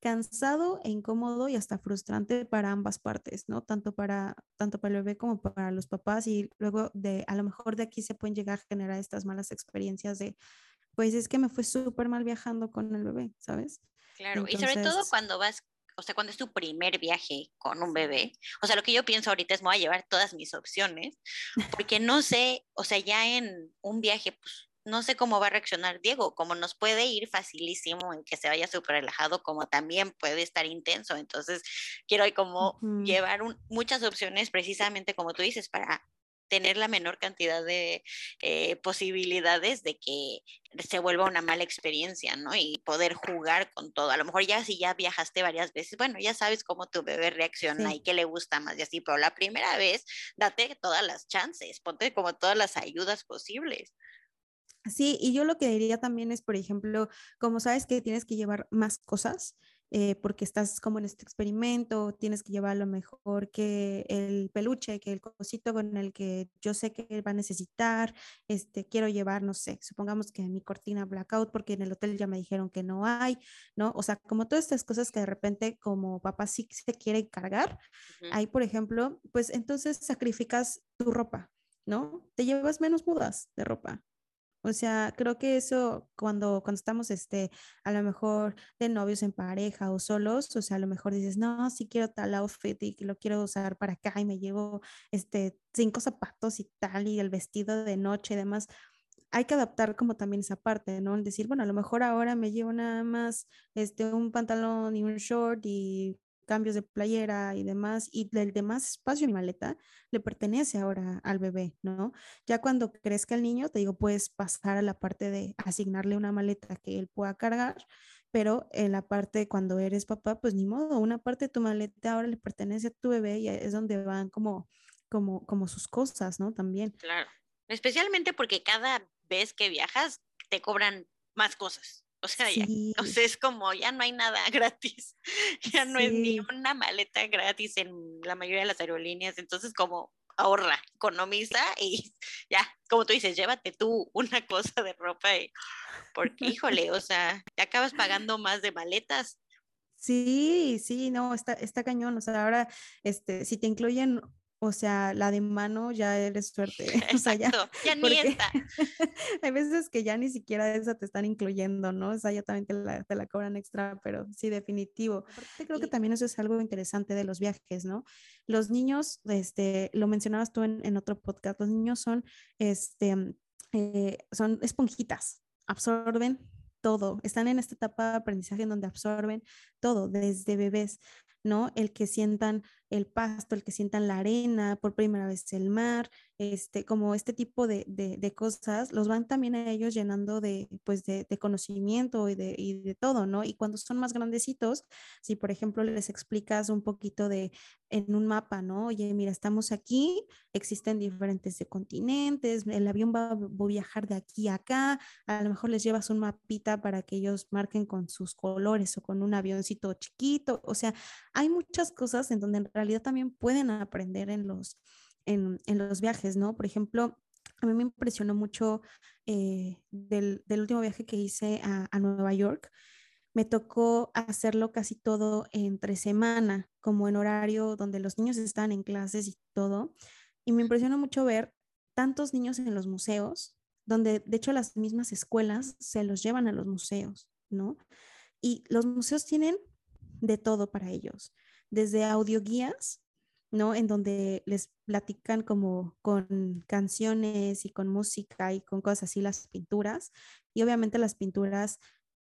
cansado e incómodo y hasta frustrante para ambas partes, ¿no? Tanto para, tanto para el bebé como para los papás y luego de, a lo mejor de aquí se pueden llegar a generar estas malas experiencias de, pues es que me fue súper mal viajando con el bebé, ¿sabes? Claro, y sobre todo cuando vas o sea, cuando es tu primer viaje con un bebé, o sea, lo que yo pienso ahorita es me voy a llevar todas mis opciones, porque no sé, o sea, ya en un viaje, pues no sé cómo va a reaccionar Diego, como nos puede ir facilísimo en que se vaya súper relajado, como también puede estar intenso. Entonces, quiero como llevar muchas opciones precisamente como tú dices, para tener la menor cantidad de eh, posibilidades de que se vuelva una mala experiencia, ¿no? Y poder jugar con todo. A lo mejor ya si ya viajaste varias veces, bueno, ya sabes cómo tu bebé reacciona y qué le gusta más y así, pero la primera vez, date todas las chances, ponte como todas las ayudas posibles. Sí, y yo lo que diría también es, por ejemplo, como sabes que tienes que llevar más cosas, eh, porque estás como en este experimento, tienes que llevar lo mejor que el peluche, que el cosito con el que yo sé que va a necesitar, este, quiero llevar, no sé, supongamos que mi cortina blackout, porque en el hotel ya me dijeron que no hay, ¿no? O sea, como todas estas cosas que de repente como papá sí se quiere cargar, ahí, por ejemplo, pues entonces sacrificas tu ropa, ¿no? Te llevas menos mudas de ropa, o sea, creo que eso cuando, cuando estamos, este, a lo mejor de novios en pareja o solos, o sea, a lo mejor dices, no, sí quiero tal outfit y lo quiero usar para acá y me llevo, este, cinco zapatos y tal y el vestido de noche y demás. Hay que adaptar como también esa parte, ¿no? El decir, bueno, a lo mejor ahora me llevo nada más, este, un pantalón y un short y cambios de playera y demás, y el demás espacio en mi maleta le pertenece ahora al bebé, ¿no? Ya cuando crezca el niño, te digo, puedes pasar a la parte de asignarle una maleta que él pueda cargar, pero en la parte cuando eres papá, pues ni modo, una parte de tu maleta ahora le pertenece a tu bebé y es donde van como, como, como sus cosas, ¿no? También. Claro, especialmente porque cada vez que viajas te cobran más cosas. O sea, ya, o sea, es como ya no hay nada gratis, ya no es ni una maleta gratis en la mayoría de las aerolíneas, entonces como ahorra, economiza y ya, como tú dices, llévate tú una cosa de ropa y, porque híjole, o sea, te acabas pagando más de maletas. Sí, sí, no, está, está cañón, o sea, ahora, este, si te incluyen o sea, la de mano ya eres suerte. O sea, ya, ya ni está. hay veces que ya ni siquiera esa te están incluyendo, ¿no? O sea, ya también te la, te la cobran extra, pero sí, definitivo. Aparte, creo que también eso es algo interesante de los viajes, ¿no? Los niños, este, lo mencionabas tú en, en otro podcast, los niños son, este, eh, son esponjitas, absorben todo, están en esta etapa de aprendizaje en donde absorben todo, desde bebés. ¿no? El que sientan el pasto, el que sientan la arena, por primera vez el mar, este, como este tipo de, cosas, los van también a ellos llenando de, pues de, conocimiento y de, y de todo, ¿no? Y cuando son más grandecitos, si por ejemplo les explicas un poquito de, en un mapa, ¿no? Oye, mira, estamos aquí, existen diferentes de continentes, el avión va a viajar de aquí a acá, a lo mejor les llevas un mapita para que ellos marquen con sus colores o con un avioncito chiquito, o sea, hay muchas cosas en donde en también pueden aprender en los, en, los viajes, ¿no? Por ejemplo, a mí me impresionó mucho eh, del, último viaje que hice a, Nueva York. Me tocó hacerlo casi todo entre semana, como en horario donde los niños están en clases y todo. Y me impresionó mucho ver tantos niños en los museos, donde de hecho las mismas escuelas se los llevan a los museos, ¿no? Y los museos tienen de todo para ellos, desde audioguías, ¿no? En donde les platican como con canciones y con música y con cosas así las pinturas, y obviamente las pinturas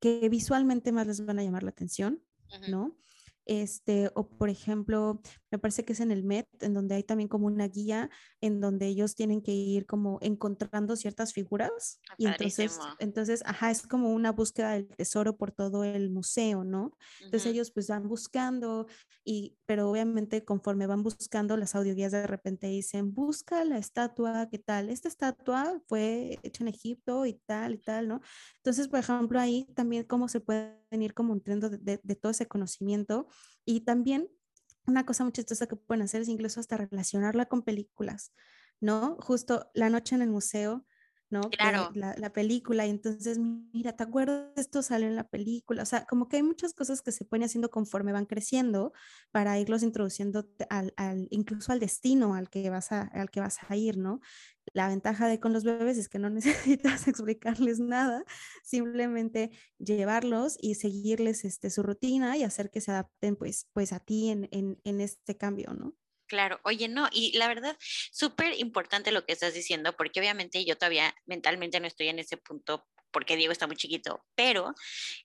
que visualmente más les van a llamar la atención, ¿no? Este, o por ejemplo, me parece que es en el Met, en donde hay también como una guía en donde ellos tienen que ir como encontrando ciertas figuras. y entonces, entonces, ajá, es como una búsqueda del tesoro por todo el museo, ¿no? Entonces ellos pues van buscando, y, pero obviamente conforme van buscando, las audioguías de repente dicen, busca la estatua, ¿qué tal? Esta estatua fue hecha en Egipto y tal y tal, ¿no? Entonces, por ejemplo, ahí también cómo se pueden ir como entrando de, de todo ese conocimiento y también una cosa muy chistosa que pueden hacer es incluso hasta relacionarla con películas, ¿no? Justo la noche en el museo, ¿no? Claro. La, película, y entonces, mira, ¿te acuerdas? Esto salió en la película. O sea, como que hay muchas cosas que se pueden haciendo conforme van creciendo para irlos introduciendo al, al, incluso al destino al que, vas a, al que vas a ir, ¿no? La ventaja de con los bebés es que no necesitas explicarles nada, simplemente llevarlos y seguirles este, su rutina y hacer que se adapten pues, pues a ti en, en, en este cambio, ¿no? Claro, oye, no, y la verdad, súper importante lo que estás diciendo, porque obviamente yo todavía mentalmente no estoy en ese punto porque Diego está muy chiquito, pero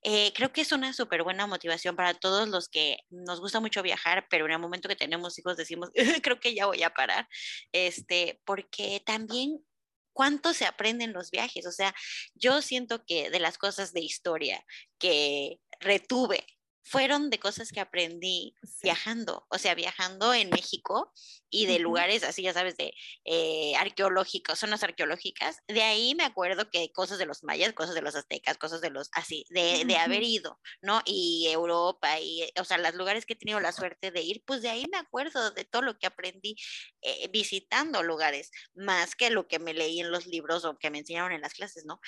eh, creo que es una súper buena motivación para todos los que nos gusta mucho viajar, pero en el momento que tenemos hijos decimos, creo que ya voy a parar, este, porque también cuánto se aprende en los viajes, o sea, yo siento que de las cosas de historia que retuve fueron de cosas que aprendí viajando, o sea, viajando en México y de lugares así, ya sabes, de eh, arqueológicos, zonas arqueológicas. De ahí me acuerdo que cosas de los mayas, cosas de los aztecas, cosas de los así, de, de haber ido, ¿no? Y Europa, y, o sea, los lugares que he tenido la suerte de ir, pues de ahí me acuerdo de todo lo que aprendí eh, visitando lugares, más que lo que me leí en los libros o que me enseñaron en las clases, ¿no?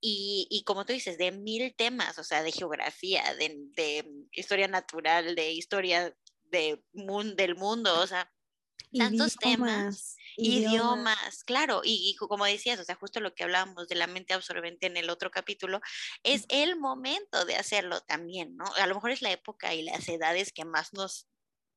Y, y como tú dices, de mil temas, o sea, de geografía, de, de historia natural, de historia de del mundo, o sea, tantos temas, idiomas, claro, y, como decías, o sea, justo lo que hablábamos de la mente absorbente en el otro capítulo, es el momento de hacerlo también, ¿no? A lo mejor es la época y las edades que más nos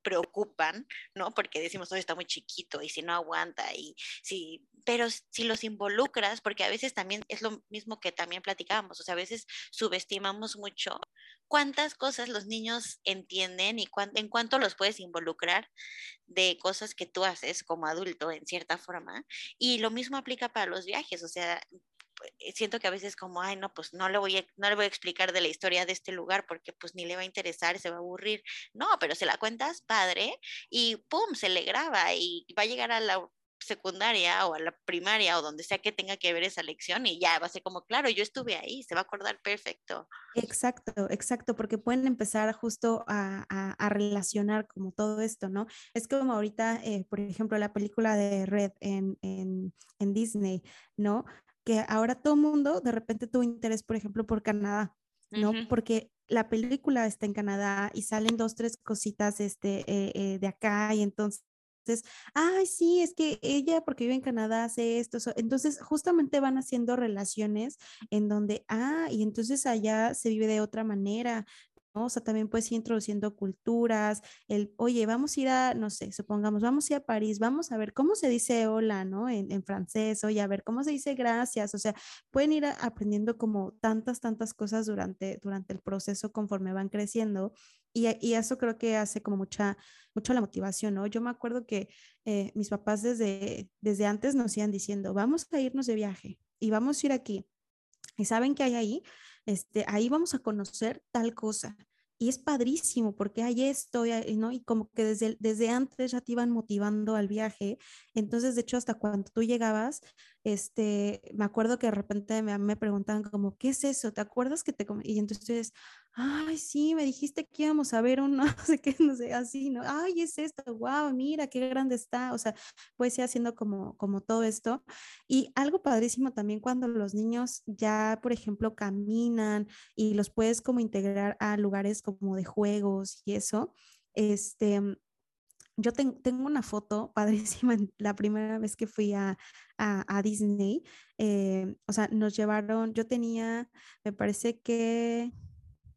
preocupan, ¿no? Porque decimos, no, está muy chiquito y si no aguanta y si, pero si los involucras, porque a veces también es lo mismo que también platicábamos, o sea, a veces subestimamos mucho cuántas cosas los niños entienden y en cuánto los puedes involucrar de cosas que tú haces como adulto en cierta forma. Y lo mismo aplica para los viajes, o sea, eh, siento que a veces como, ay, no, pues no le voy a, no le voy a explicar de la historia de este lugar porque pues ni le va a interesar, se va a aburrir. No, pero se la cuentas padre y pum, se le graba y va a llegar a la secundaria o a la primaria o donde sea que tenga que ver esa lección y ya va a ser como, claro, yo estuve ahí, se va a acordar perfecto. Exacto, exacto, porque pueden empezar justo a, a, relacionar como todo esto, ¿no? Es como ahorita, eh, por ejemplo, la película de Red en, en, en Disney, ¿no? que ahora todo el mundo de repente tuvo interés, por ejemplo, por Canadá, ¿no? Porque la película está en Canadá y salen dos, tres cositas este, eh, eh, de acá y entonces ay, sí, es que ella, porque vive en Canadá, hace esto. Entonces, justamente van haciendo relaciones en donde, ah, y entonces allá se vive de otra manera, o sea, también puedes ir introduciendo culturas, el, oye, vamos a ir a, no sé, supongamos, vamos a ir a París, vamos a ver cómo se dice hola, ¿no? En, en francés, oye, a ver cómo se dice gracias, o sea, pueden ir aprendiendo como tantas, tantas cosas durante, durante el proceso conforme van creciendo y, eso creo que hace como mucha, mucho la motivación, ¿no? Yo me acuerdo que eh, mis papás desde, desde antes nos iban diciendo, vamos a irnos de viaje y vamos a ir aquí. ¿Y saben qué hay ahí? este, ahí vamos a conocer tal cosa. Y es padrísimo porque hay esto, ¿no? Y como que desde, desde antes ya te iban motivando al viaje. Entonces, de hecho, hasta cuando tú llegabas, este, me acuerdo que de repente me, me preguntaban como, ¿qué es eso? ¿Te acuerdas que te... Y entonces, ay, sí, me dijiste que íbamos a ver un, no sé qué, no sé, así, ¿no? Ay, es esto, wow, mira qué grande está. O sea, pues ir haciendo como, como todo esto. Y algo padrísimo también cuando los niños ya, por ejemplo, caminan y los puedes como integrar a lugares como de juegos y eso. Este, yo tengo una foto padrísima la primera vez que fui a, a, Disney. Eh, o sea, nos llevaron, yo tenía, me parece que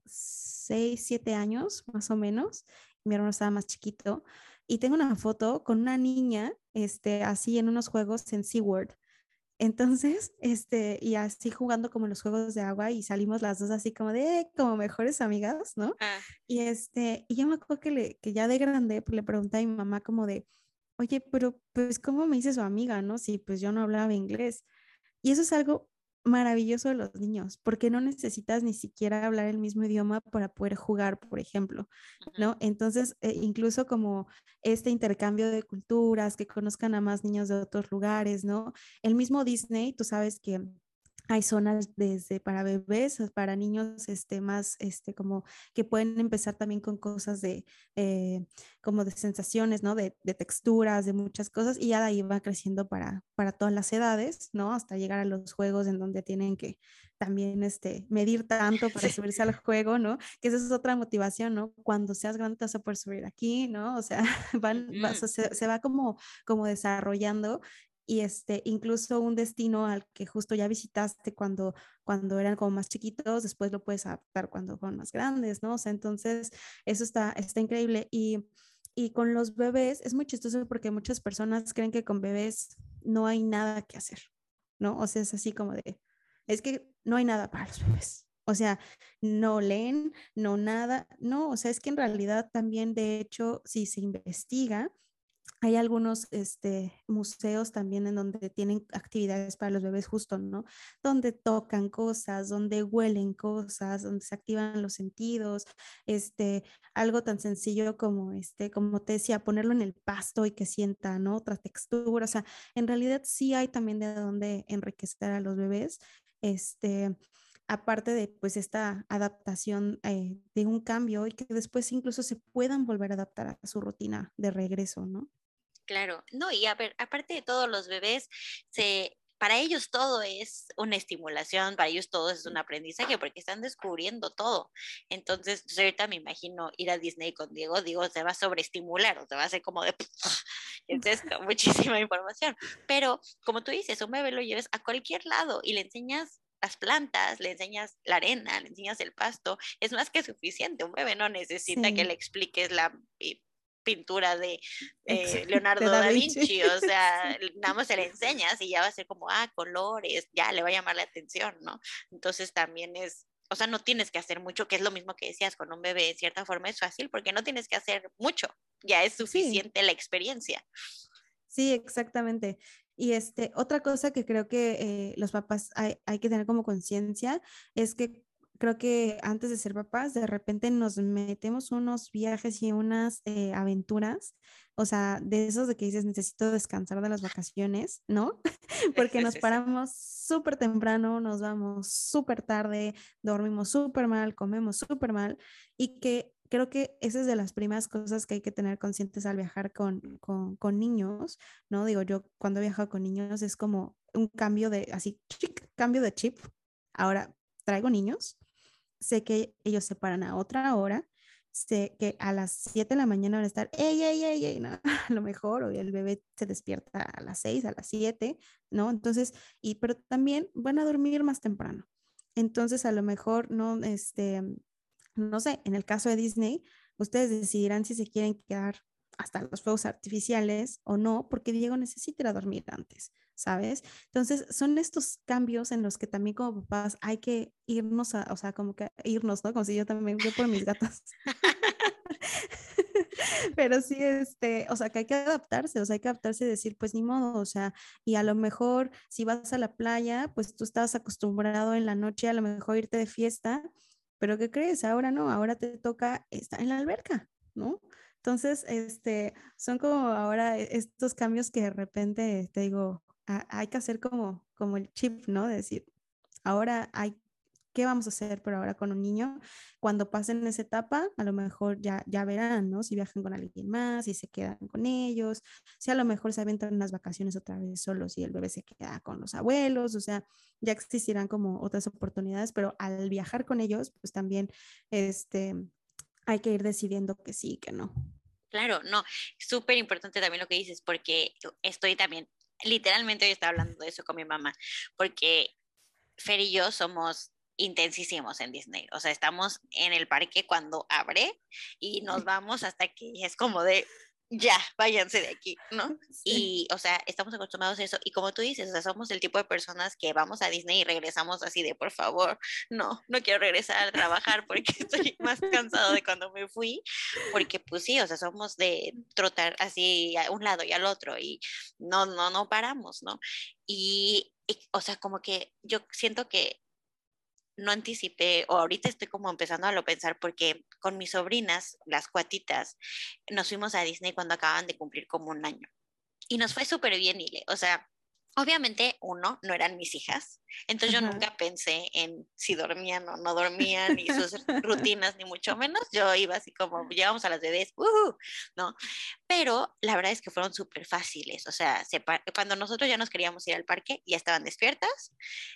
6, 7 años más o menos. Mi hermano estaba más chiquito. Y tengo una foto con una niña, este, así en unos juegos en SeaWorld. Entonces, este, y así jugando como los juegos de agua y salimos las dos así como de, como mejores amigas, ¿no? Ah. Y este, y yo me acuerdo que, le, que ya de grande pues, le pregunté a mi mamá como de, oye, pero pues, ¿cómo me dice su amiga, no? Si pues yo no hablaba inglés. Y eso es algo maravilloso de los niños, porque no necesitas ni siquiera hablar el mismo idioma para poder jugar, por ejemplo, ¿no? Entonces, eh, incluso como este intercambio de culturas, que conozcan a más niños de otros lugares, ¿no? El mismo Disney, tú sabes que hay zonas desde para bebés, para niños este, más, este, como que pueden empezar también con cosas de, eh, como de sensaciones, ¿no? De, de, texturas, de muchas cosas, y ya de ahí va creciendo para, para todas las edades, ¿no? Hasta llegar a los juegos en donde tienen que también este, medir tanto para subirse al juego, ¿no? Que esa es otra motivación, ¿no? Cuando seas grande te vas a poder subir aquí, ¿no? O sea, van, se, se, va como, como desarrollando y este, incluso un destino al que justo ya visitaste cuando, cuando eran como más chiquitos, después lo puedes adaptar cuando son más grandes, ¿no? O sea, entonces eso está, está increíble. Y, y con los bebés es muy chistoso porque muchas personas creen que con bebés no hay nada que hacer, ¿no? O sea, es así como de, es que no hay nada para los bebés. O sea, no leen, no nada, no, o sea, es que en realidad también, de hecho, si se investiga, hay algunos este, museos también en donde tienen actividades para los bebés justo, ¿no? Donde tocan cosas, donde huelen cosas, donde se activan los sentidos, este, algo tan sencillo como, este, como te decía, ponerlo en el pasto y que sienta, ¿no? Otra textura, o sea, en realidad sí hay también de dónde enriquecer a los bebés, este, aparte de pues esta adaptación eh, de un cambio y que después incluso se puedan volver a adaptar a su rutina de regreso, ¿no? Claro, no, y a ver, aparte de todos los bebés, se, para ellos todo es una estimulación, para ellos todo es un aprendizaje porque están descubriendo todo. Entonces, ahorita me imagino ir a Disney con Diego, digo, se va a sobreestimular o se va a hacer como de... Entonces, muchísima información. Pero, como tú dices, un bebé lo lleves a cualquier lado y le enseñas las plantas, le enseñas la arena, le enseñas el pasto, es más que suficiente. Un bebé no necesita que le expliques la pintura de eh, Leonardo da, Vinci. o sea, nada más se le enseñas y ya va a ser como, ah, colores, ya le va a llamar la atención, ¿no? Entonces también es, o sea, no tienes que hacer mucho, que es lo mismo que decías con un bebé, de cierta forma es fácil porque no tienes que hacer mucho, ya es suficiente la experiencia. Sí, exactamente. Y este, otra cosa que creo que eh, los papás hay, hay, que tener como conciencia es que creo que antes de ser papás, de repente nos metemos unos viajes y unas eh, aventuras, o sea, de esos de que dices, necesito descansar de las vacaciones, ¿no? Porque nos paramos súper temprano, nos vamos súper tarde, dormimos súper mal, comemos súper mal, y que creo que esa es de las primeras cosas que hay que tener conscientes al viajar con, con, con niños, ¿no? Digo, yo cuando he viajado con niños es como un cambio de, así, cambio de chip. Ahora, traigo niños sé que ellos se paran a otra hora, sé que a las 7 de la mañana van a estar, ey, ey, ey, ey, no, a lo mejor, o el bebé se despierta a las 6, a las 7, ¿no? Entonces, y, pero también van a dormir más temprano. Entonces, a lo mejor, no, este, no sé, en el caso de Disney, ustedes decidirán si se quieren quedar hasta los fuegos artificiales o no, porque Diego necesita ir dormir antes, ¿sabes? Entonces, son estos cambios en los que también como papás hay que irnos a, o sea, como que irnos, ¿no? Como si yo también voy por mis gatos. Pero sí, este, o sea, que hay que adaptarse, o sea, hay que adaptarse y decir, pues ni modo, o sea, y a lo mejor si vas a la playa, pues tú estabas acostumbrado en la noche a lo mejor irte de fiesta, pero ¿qué crees? Ahora no, ahora te toca estar en la alberca, ¿no? Entonces, este, son como ahora e, estos cambios que de repente, te digo, hay que hacer como, como el chip, ¿no? De decir, ahora hay, ¿qué vamos a hacer? Pero ahora con un niño, cuando pasen esa etapa, a lo mejor ya, ya verán, ¿no? Si viajan con alguien más, si se quedan con ellos, si a lo mejor se aventan unas vacaciones otra vez solos y el bebé se queda con los abuelos, o sea, ya existirán como otras oportunidades, pero al viajar con ellos, pues también, este, hay que ir decidiendo que sí, que no. Claro, no, súper importante también lo que dices, porque estoy también, literalmente hoy estaba hablando de eso con mi mamá, porque Fer y yo somos intensísimos en Disney, o sea, estamos en el parque cuando abre y nos vamos hasta que es como de, ya, váyanse de aquí, ¿no? Y, o sea, estamos acostumbrados a eso. Y como tú dices, o sea, somos el tipo de personas que vamos a Disney y regresamos así de, por favor, no, no quiero regresar a trabajar porque estoy más cansado de cuando me fui, porque pues sí, o sea, somos de trotar así a un lado y al otro y no, no, no paramos, ¿no? y o sea, como que yo siento que no anticipé, o ahorita estoy como empezando a lo pensar, porque con mis sobrinas, las cuatitas, nos fuimos a Disney cuando acaban de cumplir como un año. Y nos fue súper bien, Ile. O sea, Obviamente, uno, no eran mis hijas, entonces yo nunca pensé en si dormían o no dormían, ni sus rutinas, ni mucho menos. Yo iba así como, llevamos a las bebés, ¿no? Pero la verdad es que fueron súper fáciles, o sea, cuando nosotros ya nos queríamos ir al parque, ya estaban despiertas,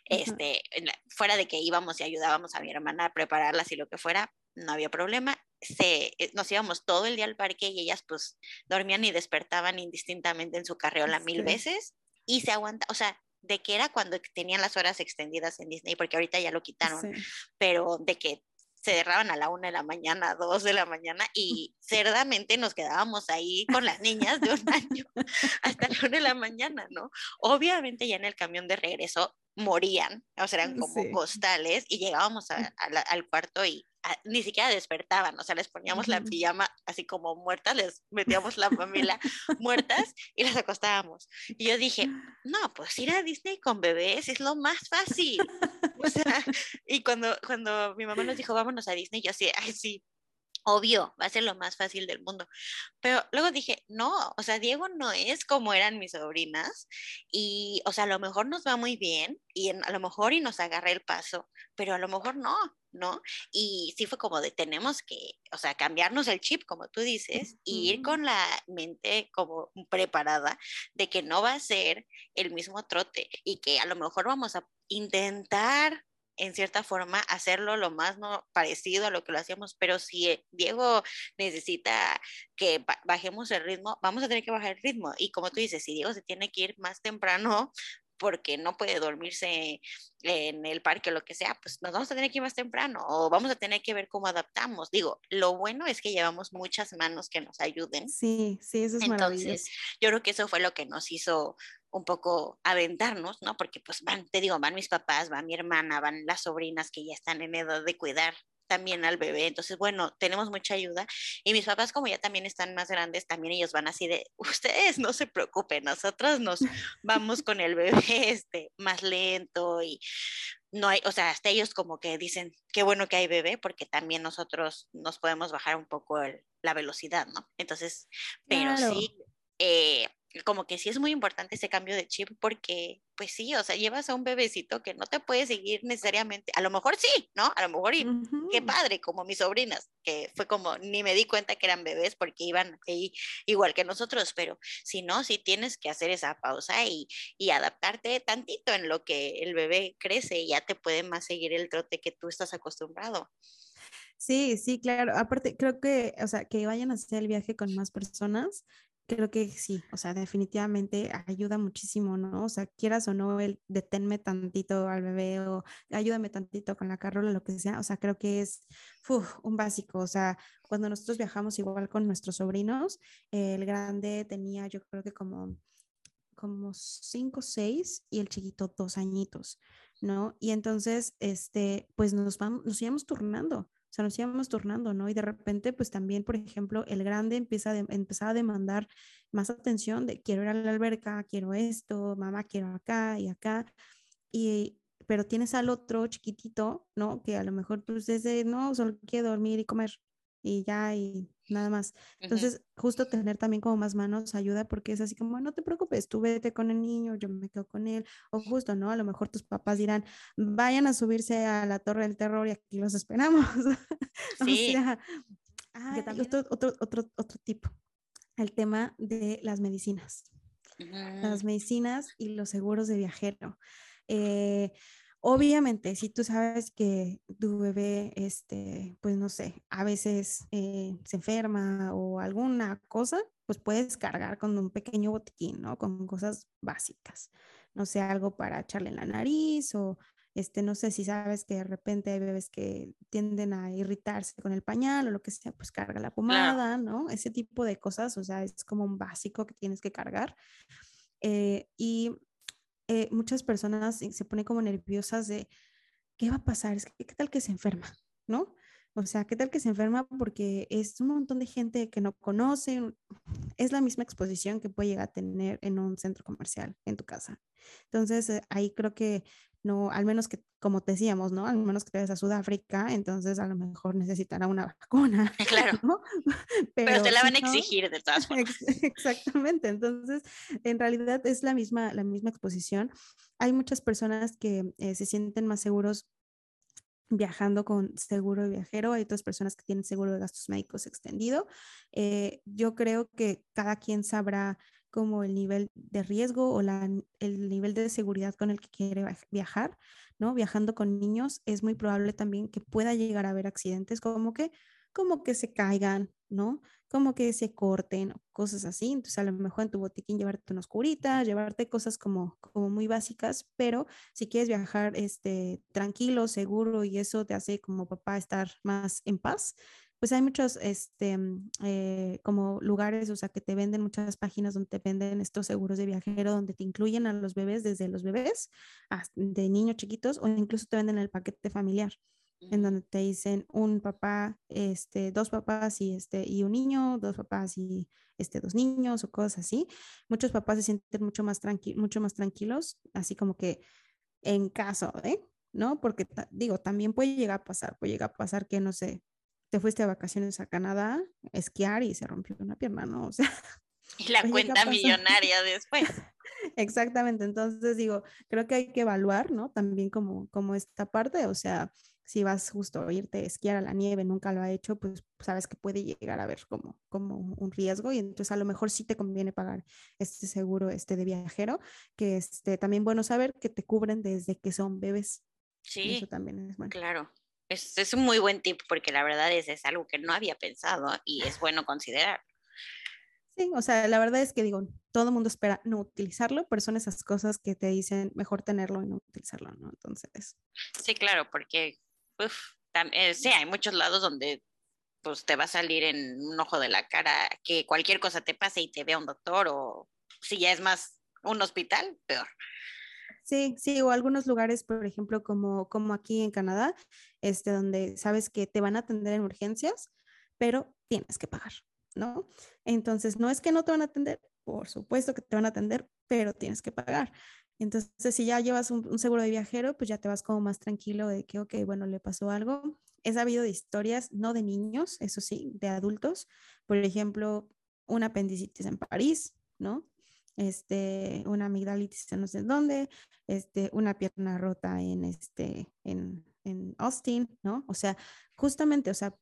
este, fuera de que íbamos y ayudábamos a mi hermana a prepararlas y lo que fuera, no había problema. Se, eh, nos íbamos todo el día al parque y ellas pues dormían y despertaban indistintamente en su carreola mil veces y se aguanta, o sea, de que era cuando tenían las horas extendidas en Disney, porque ahorita ya lo quitaron, pero de que se cerraban a la una de la mañana, dos de la mañana, y cerdamente nos quedábamos ahí con las niñas de un año hasta la una de la mañana, ¿no? Obviamente ya en el camión de regreso morían, o sea, eran como costales, y llegábamos al cuarto y ni siquiera despertaban, o sea, les poníamos la pijama así como muertas, les metíamos la familia muertas y las acostábamos. Y yo dije, no, pues ir a Disney con bebés es lo más fácil. O sea, y cuando, cuando mi mamá nos dijo, vámonos a Disney, yo así, ay, sí, obvio, va a ser lo más fácil del mundo. Pero luego dije, no, o sea, Diego no es como eran mis sobrinas y, o sea, a lo mejor nos va muy bien y a lo mejor y nos agarra el paso, pero a lo mejor no, ¿no? Y sí fue como de tenemos que, o sea, cambiarnos el chip, como tú dices, y ir con la mente como preparada de que no va a ser el mismo trote y que a lo mejor vamos a intentar en cierta forma hacerlo lo más no parecido a lo que lo hacíamos, pero si eh, Diego necesita que bajemos el ritmo, vamos a tener que bajar el ritmo. Y como tú dices, si Diego se tiene que ir más temprano porque no puede dormirse en el parque o lo que sea, pues nos vamos a tener que ir más temprano o vamos a tener que ver cómo adaptamos. Digo, lo bueno es que llevamos muchas manos que nos ayuden. Sí, sí, eso es Entonces, yo creo que eso fue lo que nos hizo un poco aventarnos, ¿no? Porque pues van, te digo, van mis papás, va mi hermana, van las sobrinas que ya están en edad de cuidar también al bebé. Entonces, bueno, tenemos mucha ayuda. Y mis papás, como ya también están más grandes, también ellos van así de, ustedes no se preocupen, nosotros nos vamos con el bebé este, más lento y no hay, o sea, hasta ellos como que dicen, qué bueno que hay bebé, porque también nosotros nos podemos bajar un poco la velocidad, ¿no? Entonces, pero sí, eh, como que sí es muy importante ese cambio de chip porque, pues sí, o sea, llevas a un bebecito que no te puede seguir necesariamente, a lo mejor sí, ¿no? A lo mejor, y, qué padre, como mis sobrinas, que fue como, ni me di cuenta que eran bebés porque iban ahí igual que nosotros, pero si no, sí tienes que hacer esa pausa y, y adaptarte tantito en lo que el bebé crece y ya te puede más seguir el trote que tú estás acostumbrado. Sí, sí, claro. Aparte, creo que, o sea, que vayan a hacer el viaje con más personas, creo que sí, o sea, definitivamente ayuda muchísimo, ¿no? O sea, quieras o no, el deténme tantito al bebé o ayúdame tantito con la carrola, lo que sea, o sea, creo que es un básico, o sea, cuando nosotros viajamos igual con nuestros sobrinos, el grande tenía yo creo que como como cinco, seis y el chiquito dos añitos, ¿no? Y entonces, este, pues nos vamos, nos íbamos turnando, o sea, nos íbamos turnando, ¿no? Y de repente, pues también, por ejemplo, el grande empieza a, empezar a demandar más atención de quiero ir a la alberca, quiero esto, mamá, quiero acá y acá. Y, pero tienes al otro chiquitito, ¿no? Que a lo mejor pues desde, no, solo quiero dormir y comer y ya, y nada más. Entonces, justo tener también como más manos ayuda porque es así como, no te preocupes, tú vete con el niño, yo me quedo con él. O justo, ¿no? A lo mejor tus papás dirán, vayan a subirse a la Torre del Terror y aquí los esperamos. Sí. o sea, otro, otro, otro, otro tipo, el tema de las medicinas. Las medicinas y los seguros de viajero. Eh, Obviamente, si tú sabes que tu bebé, este, pues no sé, a veces eh, se enferma o alguna cosa, pues puedes cargar con un pequeño botiquín, ¿no? Con cosas básicas. No sé, algo para echarle en la nariz o, este, no sé si sabes que de repente hay bebés que tienden a irritarse con el pañal o lo que sea, pues carga la pomada, ¿no? Ese tipo de cosas, o sea, es como un básico que tienes que cargar. Eh, y eh, muchas personas se ponen como nerviosas de, ¿qué va a pasar? Es que, ¿Qué tal que se enferma? ¿No? O sea, ¿qué tal que se enferma? Porque es un montón de gente que no conoce, es la misma exposición que puede llegar a tener en un centro comercial, en tu casa. Entonces, eh, ahí creo que no, al menos que, como te decíamos, ¿no? Al menos que te vayas a Sudáfrica, entonces a lo mejor necesitará una vacuna. Claro. Pero, te la van a exigir de todas formas. Exactamente. Entonces, en realidad es la misma, la misma exposición. Hay muchas personas que eh, se sienten más seguros viajando con seguro de viajero, hay otras personas que tienen seguro de gastos médicos extendido. Eh, yo creo que cada quien sabrá como el nivel de riesgo o el nivel de seguridad con el que quiere viajar, ¿no? Viajando con niños es muy probable también que pueda llegar a haber accidentes como que, como que se caigan, ¿no? Como que se corten, cosas así. Entonces, a lo mejor en tu botiquín llevarte unas curitas, llevarte cosas como, como muy básicas, pero si quieres viajar este, tranquilo, seguro y eso te hace como papá estar más en paz, pues hay muchos, este, mm, eh, como lugares, o sea, que te venden muchas páginas donde te venden estos seguros de viajero, donde te incluyen a los bebés, desde los bebés hasta de niños chiquitos, o incluso te venden el paquete familiar, en donde te dicen un papá, este, dos papás y, este, y un niño, dos papás y este, dos niños, o cosas así. Muchos papás se sienten mucho más, tranqui mucho más tranquilos, así como que en caso, ¿eh? ¿no? Porque digo, también puede llegar a pasar, puede llegar a pasar que, no sé, te fuiste a vacaciones a Canadá, a esquiar y se rompió una pierna, ¿no? O sea. Y la cuenta millonaria después. Exactamente, entonces digo, creo que hay que evaluar, ¿no? También como, como esta parte, o sea, si vas justo a irte a esquiar a la nieve, nunca lo ha hecho, pues sabes que puede llegar a ver como, como un riesgo y entonces a lo mejor sí te conviene pagar este seguro este de viajero, que este, también bueno saber que te cubren desde que son bebés. Sí, eso también es bueno. Claro, es, un muy buen tip porque la verdad es, es algo que no había pensado y es bueno considerar. Sí, o sea, la verdad es que digo, todo el mundo espera no utilizarlo, pero son esas cosas que te dicen mejor tenerlo y no utilizarlo, ¿no? Entonces. Sí, claro, porque eh, sí, hay muchos lados donde pues te va a salir en un ojo de la cara que cualquier cosa te pase y te vea un doctor o si ya es más un hospital, peor. Sí, sí, o algunos lugares, por ejemplo, como, como aquí en Canadá, este, donde sabes que te van a atender en urgencias, pero tienes que pagar, ¿no? Entonces, no es que no te van a atender, por supuesto que te van a atender, pero tienes que pagar. Entonces, si ya llevas un, seguro de viajero, pues ya te vas como más tranquilo de que, ok, bueno, le pasó algo. He sabido de historias, no de niños, eso sí, de adultos. Por ejemplo, un apendicitis en París, ¿no? este, una amigdalitis en no sé dónde, este, una pierna rota en, este, en, en Austin, ¿no? O sea, justamente, o sea,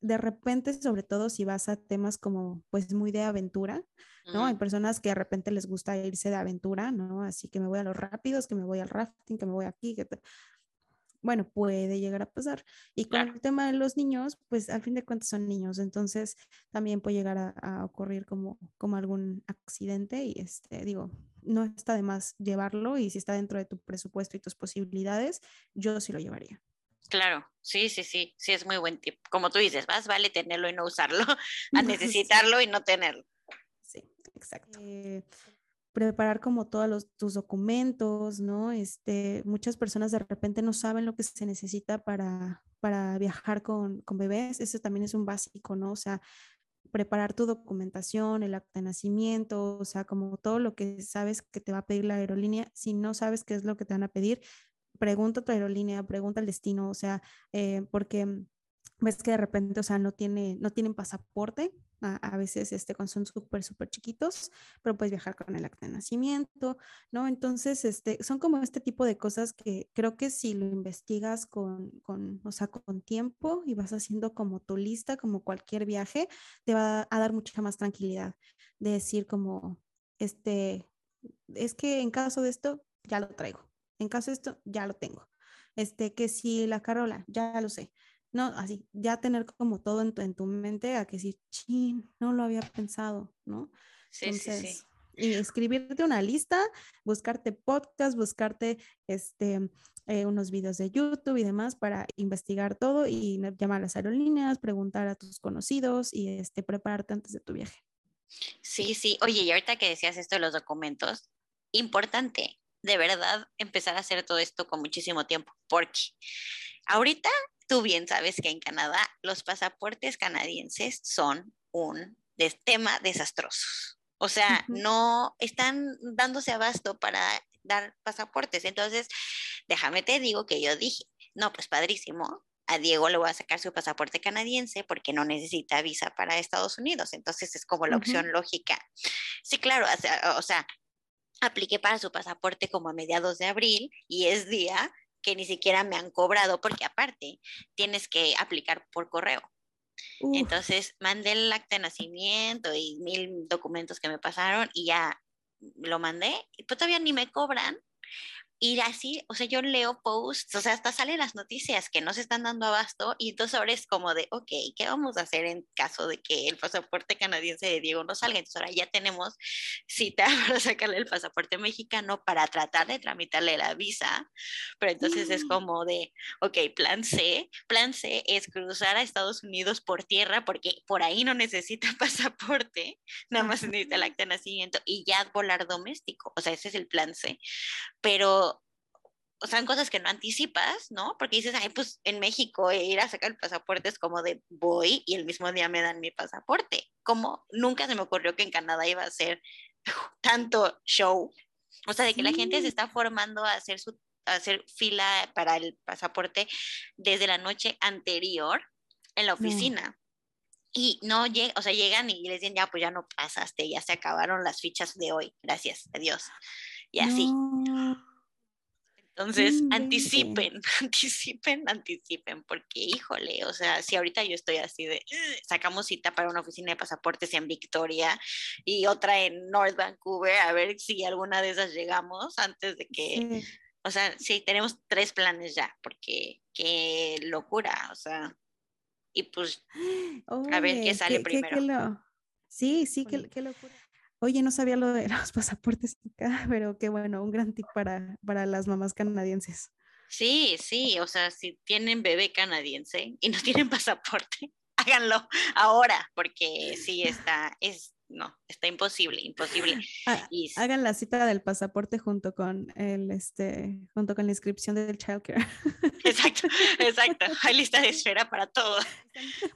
de repente, sobre todo si vas a temas como, pues, muy de aventura, ¿no? Hay personas que de repente les gusta irse de aventura, ¿no? Así que me voy a los rápidos, que me voy al rafting, que me voy aquí, que bueno, puede llegar a pasar. Y con el tema de los niños, pues al fin de cuentas son niños, entonces también puede llegar a, ocurrir como, como algún accidente y este, digo, no está de más llevarlo y si está dentro de tu presupuesto y tus posibilidades, yo sí lo llevaría. Claro, sí, sí, sí, sí es muy buen tip. Como tú dices, más vale tenerlo y no usarlo, a necesitarlo y no tenerlo. Sí, exacto. Eh, preparar como todos los, tus documentos, ¿no? Este, muchas personas de repente no saben lo que se necesita para, para viajar con, con bebés. Eso también es un básico, ¿no? O sea, preparar tu documentación, el acta de nacimiento, o sea, como todo lo que sabes que te va a pedir la aerolínea. Si no sabes qué es lo que te van a pedir, pregunta a tu aerolínea, pregunta al destino, o sea, eh, porque ves que de repente, o sea, no, tiene, no tienen pasaporte, a, veces este, cuando son súper, súper chiquitos, pero puedes viajar con el acta de nacimiento, ¿no? Entonces, este, son como este tipo de cosas que creo que si lo investigas con, con, o sea, con tiempo y vas haciendo como tu lista, como cualquier viaje, te va a dar mucha más tranquilidad de decir como, este, es que en caso de esto, ya lo traigo, en caso de esto, ya lo tengo. Este, que si la Carola, ya lo sé. No, así, ya tener como todo en tu, en tu mente a que decir, chin, no lo había pensado, ¿no? Sí, sí, sí. Y escribirte una lista, buscarte podcast, buscarte este, eh, unos videos de YouTube y demás para investigar todo y llamar a las aerolíneas, preguntar a tus conocidos y este, prepararte antes de tu viaje. Sí, sí. Oye, y ahorita que decías esto de los documentos, importante, de verdad empezar a hacer todo esto con muchísimo tiempo, porque ahorita tú bien sabes que en Canadá los pasaportes canadienses son un tema desastroso. O sea, no están dándose abasto para dar pasaportes. Entonces, déjame te digo que yo dije, no, pues padrísimo, a Diego le voy a sacar su pasaporte canadiense porque no necesita visa para Estados Unidos. Entonces es como la opción lógica. Sí, claro, o sea, apliqué para su pasaporte como a mediados de abril y es día que ni siquiera me han cobrado porque aparte tienes que aplicar por correo. Entonces mandé el acta de nacimiento y mil documentos que me pasaron y ya lo mandé, y pues todavía ni me cobran y así, o sea, yo leo posts, o sea, hasta salen las noticias que no se están dando abasto y entonces ahora es como de, ok, ¿qué vamos a hacer en caso de que el pasaporte canadiense de Diego no salga? Entonces ahora ya tenemos cita para sacarle el pasaporte mexicano para tratar de tramitarle la visa, pero entonces es mm. como de, ok, plan C, plan C es cruzar a Estados Unidos por tierra porque por ahí no necesita pasaporte, nada más necesita el acta de nacimiento y ya volar doméstico, o sea, ese es el plan C, pero o sea, son cosas que no anticipas, ¿no? Porque dices, ay, pues en México ir a sacar el pasaporte es como de voy y el mismo día me dan mi pasaporte. Como nunca se me ocurrió que en Canadá iba a ser tanto show. O sea, de que la gente se está formando a hacer su hacer fila para el pasaporte desde la noche anterior en la oficina. Y no llega, o sea, llegan y les dicen, ya, pues ya no pasaste, ya se acabaron las fichas de hoy, gracias, adiós. Y así. Entonces, anticipen, anticipen, anticipen, porque híjole, o sea, si ahorita yo estoy así de, sacamos cita para una oficina de pasaportes en Victoria y otra en North Vancouver, a ver si alguna de esas llegamos antes de que, o sea, sí, tenemos tres planes ya, porque qué locura, o sea, y pues a ver qué sale primero. Sí, sí, qué, qué locura. Oye, no sabía lo de los pasaportes pero qué bueno, un gran tip para, para las mamás canadienses. Sí, sí, o sea, si tienen bebé canadiense y no tienen pasaporte, háganlo ahora, porque sí está, es, no, está imposible, imposible. Ah, hagan la cita del pasaporte junto con el, este, junto con la inscripción del childcare. Exacto, exacto. Hay lista de espera para todo.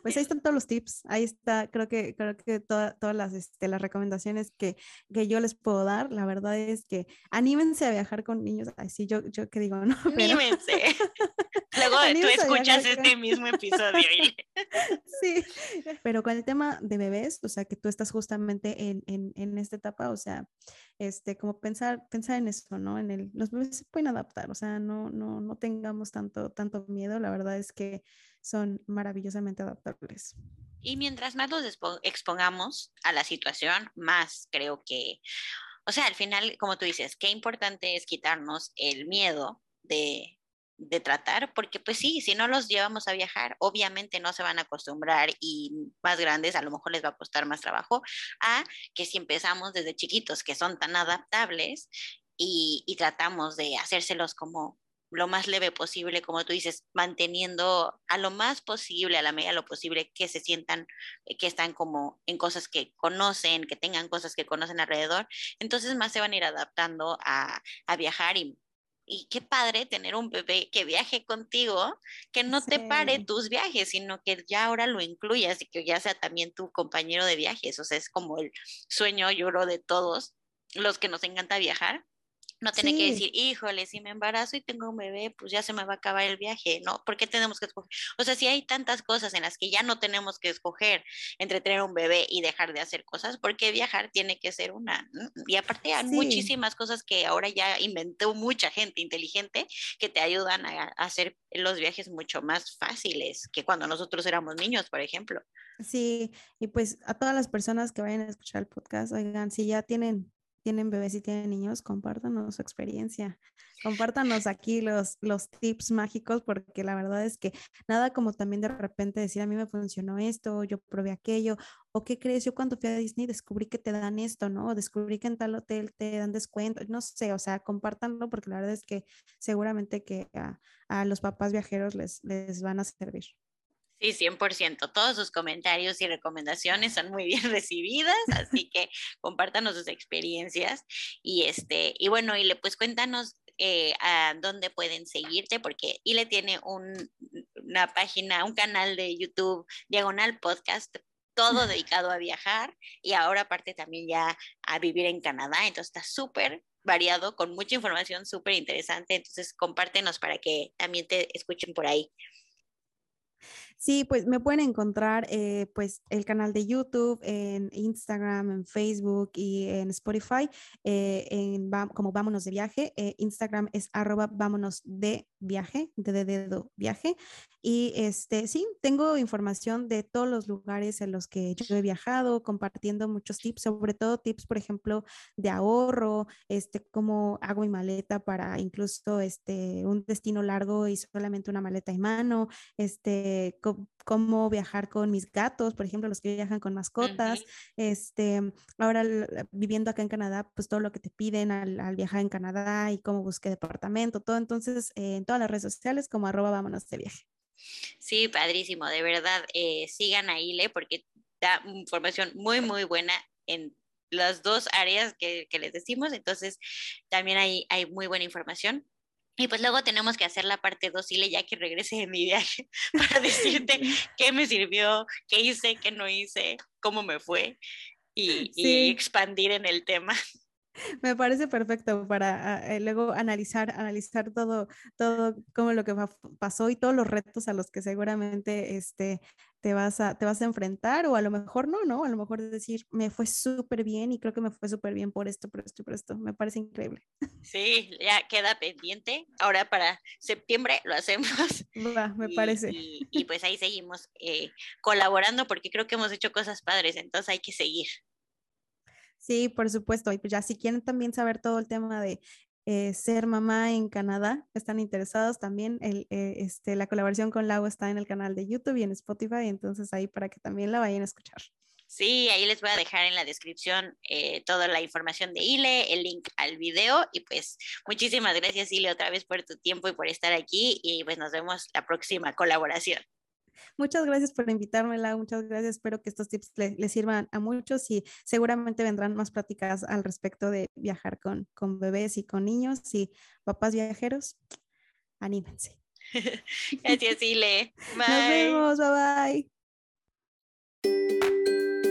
Pues ahí están todos los tips. Ahí está, creo que, creo que todas las, este, las recomendaciones que, que, yo les puedo dar. La verdad es que anímense a viajar con niños. Ay, sí, yo, yo que digo, no. Anímense. Luego tú escuchas este mismo episodio. sí, pero con el tema de bebés, o sea, que tú estás justamente en, en, en, esta etapa, o sea, este, como pensar, pensar en eso, ¿no? En el, los bebés se pueden adaptar, o sea, no, no, no tengamos tanto, tanto miedo, la verdad es que son maravillosamente adaptables. Y mientras más los expongamos a la situación, más creo que, o sea, al final, como tú dices, qué importante es quitarnos el miedo de, de tratar, porque pues sí, si no los llevamos a viajar, obviamente no se van a acostumbrar y más grandes a lo mejor les va a costar más trabajo a que si empezamos desde chiquitos que son tan adaptables y, tratamos de hacérselos como lo más leve posible, como tú dices, manteniendo a lo más posible, a la medida de lo posible, que se sientan eh, que están como en cosas que conocen, que tengan cosas que conocen alrededor. Entonces más se van a ir adaptando a, a viajar y, y qué padre tener un bebé que viaje contigo, que no te pare tus viajes, sino que ya ahora lo incluyas y que ya sea también tu compañero de viajes. O sea, es como el sueño, creo, de todos los que nos encanta viajar no tiene que decir, híjole, si me embarazo y tengo un bebé, pues ya se me va a acabar el viaje, ¿no? ¿Por qué tenemos que escoger? O sea, si hay tantas cosas en las que ya no tenemos que escoger entre tener un bebé y dejar de hacer cosas, ¿por qué viajar tiene que ser una? Y aparte hay muchísimas cosas que ahora ya inventó mucha gente inteligente que te ayudan a, a hacer los viajes mucho más fáciles que cuando nosotros éramos niños, por ejemplo. Sí, y pues a todas las personas que vayan a escuchar el podcast, oigan, si ya tienen tienen bebés y tienen niños, compártanos su experiencia. Compártanos aquí los, los tips mágicos, porque la verdad es que nada como también de repente decir, a mí me funcionó esto, yo probé aquello, o qué crees, yo cuando fui a Disney descubrí que te dan esto, ¿no? descubrí que en tal hotel te dan descuento, no sé, o sea, compártanlo porque la verdad es que seguramente que a, a los papás viajeros les, les van a servir. Sí, 100%. Todos sus comentarios y recomendaciones son muy bien recibidas, así que compártanos sus experiencias. Y este, y bueno, y le pues cuéntanos eh, a dónde pueden seguirte, porque Ile tiene un, una página, un canal de YouTube, Diagonal Podcast, todo dedicado a viajar y ahora aparte también ya a vivir en Canadá, entonces está súper variado, con mucha información súper interesante, entonces compártenos para que también te escuchen por ahí. Sí, pues me pueden encontrar eh, pues el canal de YouTube, en Instagram, en Facebook y en Spotify, eh, en, como Vámonos de Viaje. Eh, Instagram es arroba vámonos de viaje, de dedo viaje. Y este, sí, tengo información de todos los lugares en los que yo he viajado, compartiendo muchos tips, sobre todo tips, por ejemplo, de ahorro, este, cómo hago mi maleta para incluso este, un destino largo y solamente una maleta en mano, este, cómo viajar con mis gatos, por ejemplo, los que viajan con mascotas. este, ahora viviendo acá en Canadá, pues todo lo que te piden al, viajar en Canadá y cómo busqué departamento, todo. Entonces, eh, en todas las redes sociales como arroba vámonos de viaje. Sí, padrísimo, de verdad, eh, sigan a Ile porque da información muy, muy buena en las dos áreas que, que les decimos, entonces también hay, hay muy buena información. Y pues luego tenemos que hacer la parte 2, ya que regrese de mi viaje, para decirte qué me sirvió, qué hice, qué no hice, cómo me fue y, y expandir en el tema. Me parece perfecto para ah, eh, luego analizar, analizar todo, todo como lo que pasó y todos los retos a los que seguramente este, te, vas a, te vas a enfrentar o a lo mejor no, ¿no? A lo mejor decir, me fue súper bien y creo que me fue súper bien por esto, por esto y por esto. Me parece increíble. Sí, ya queda pendiente. Ahora para septiembre lo hacemos. me parece. Y, pues ahí seguimos eh, colaborando porque creo que hemos hecho cosas padres, entonces hay que seguir. Sí, por supuesto. Y pues ya si quieren también saber todo el tema de eh, ser mamá en Canadá, están interesados también, el, eh, este, la colaboración con Lau está en el canal de YouTube y en Spotify, entonces ahí para que también la vayan a escuchar. Sí, ahí les voy a dejar en la descripción eh, toda la información de Ile, el link al video y pues muchísimas gracias Ile otra vez por tu tiempo y por estar aquí y pues nos vemos la próxima colaboración. Muchas gracias por invitármela, Muchas gracias. Espero que estos tips les le sirvan a muchos y seguramente vendrán más pláticas al respecto de viajar con, con bebés y con niños y papás viajeros. Anímense. gracias, Ile. Nos vemos. Bye bye.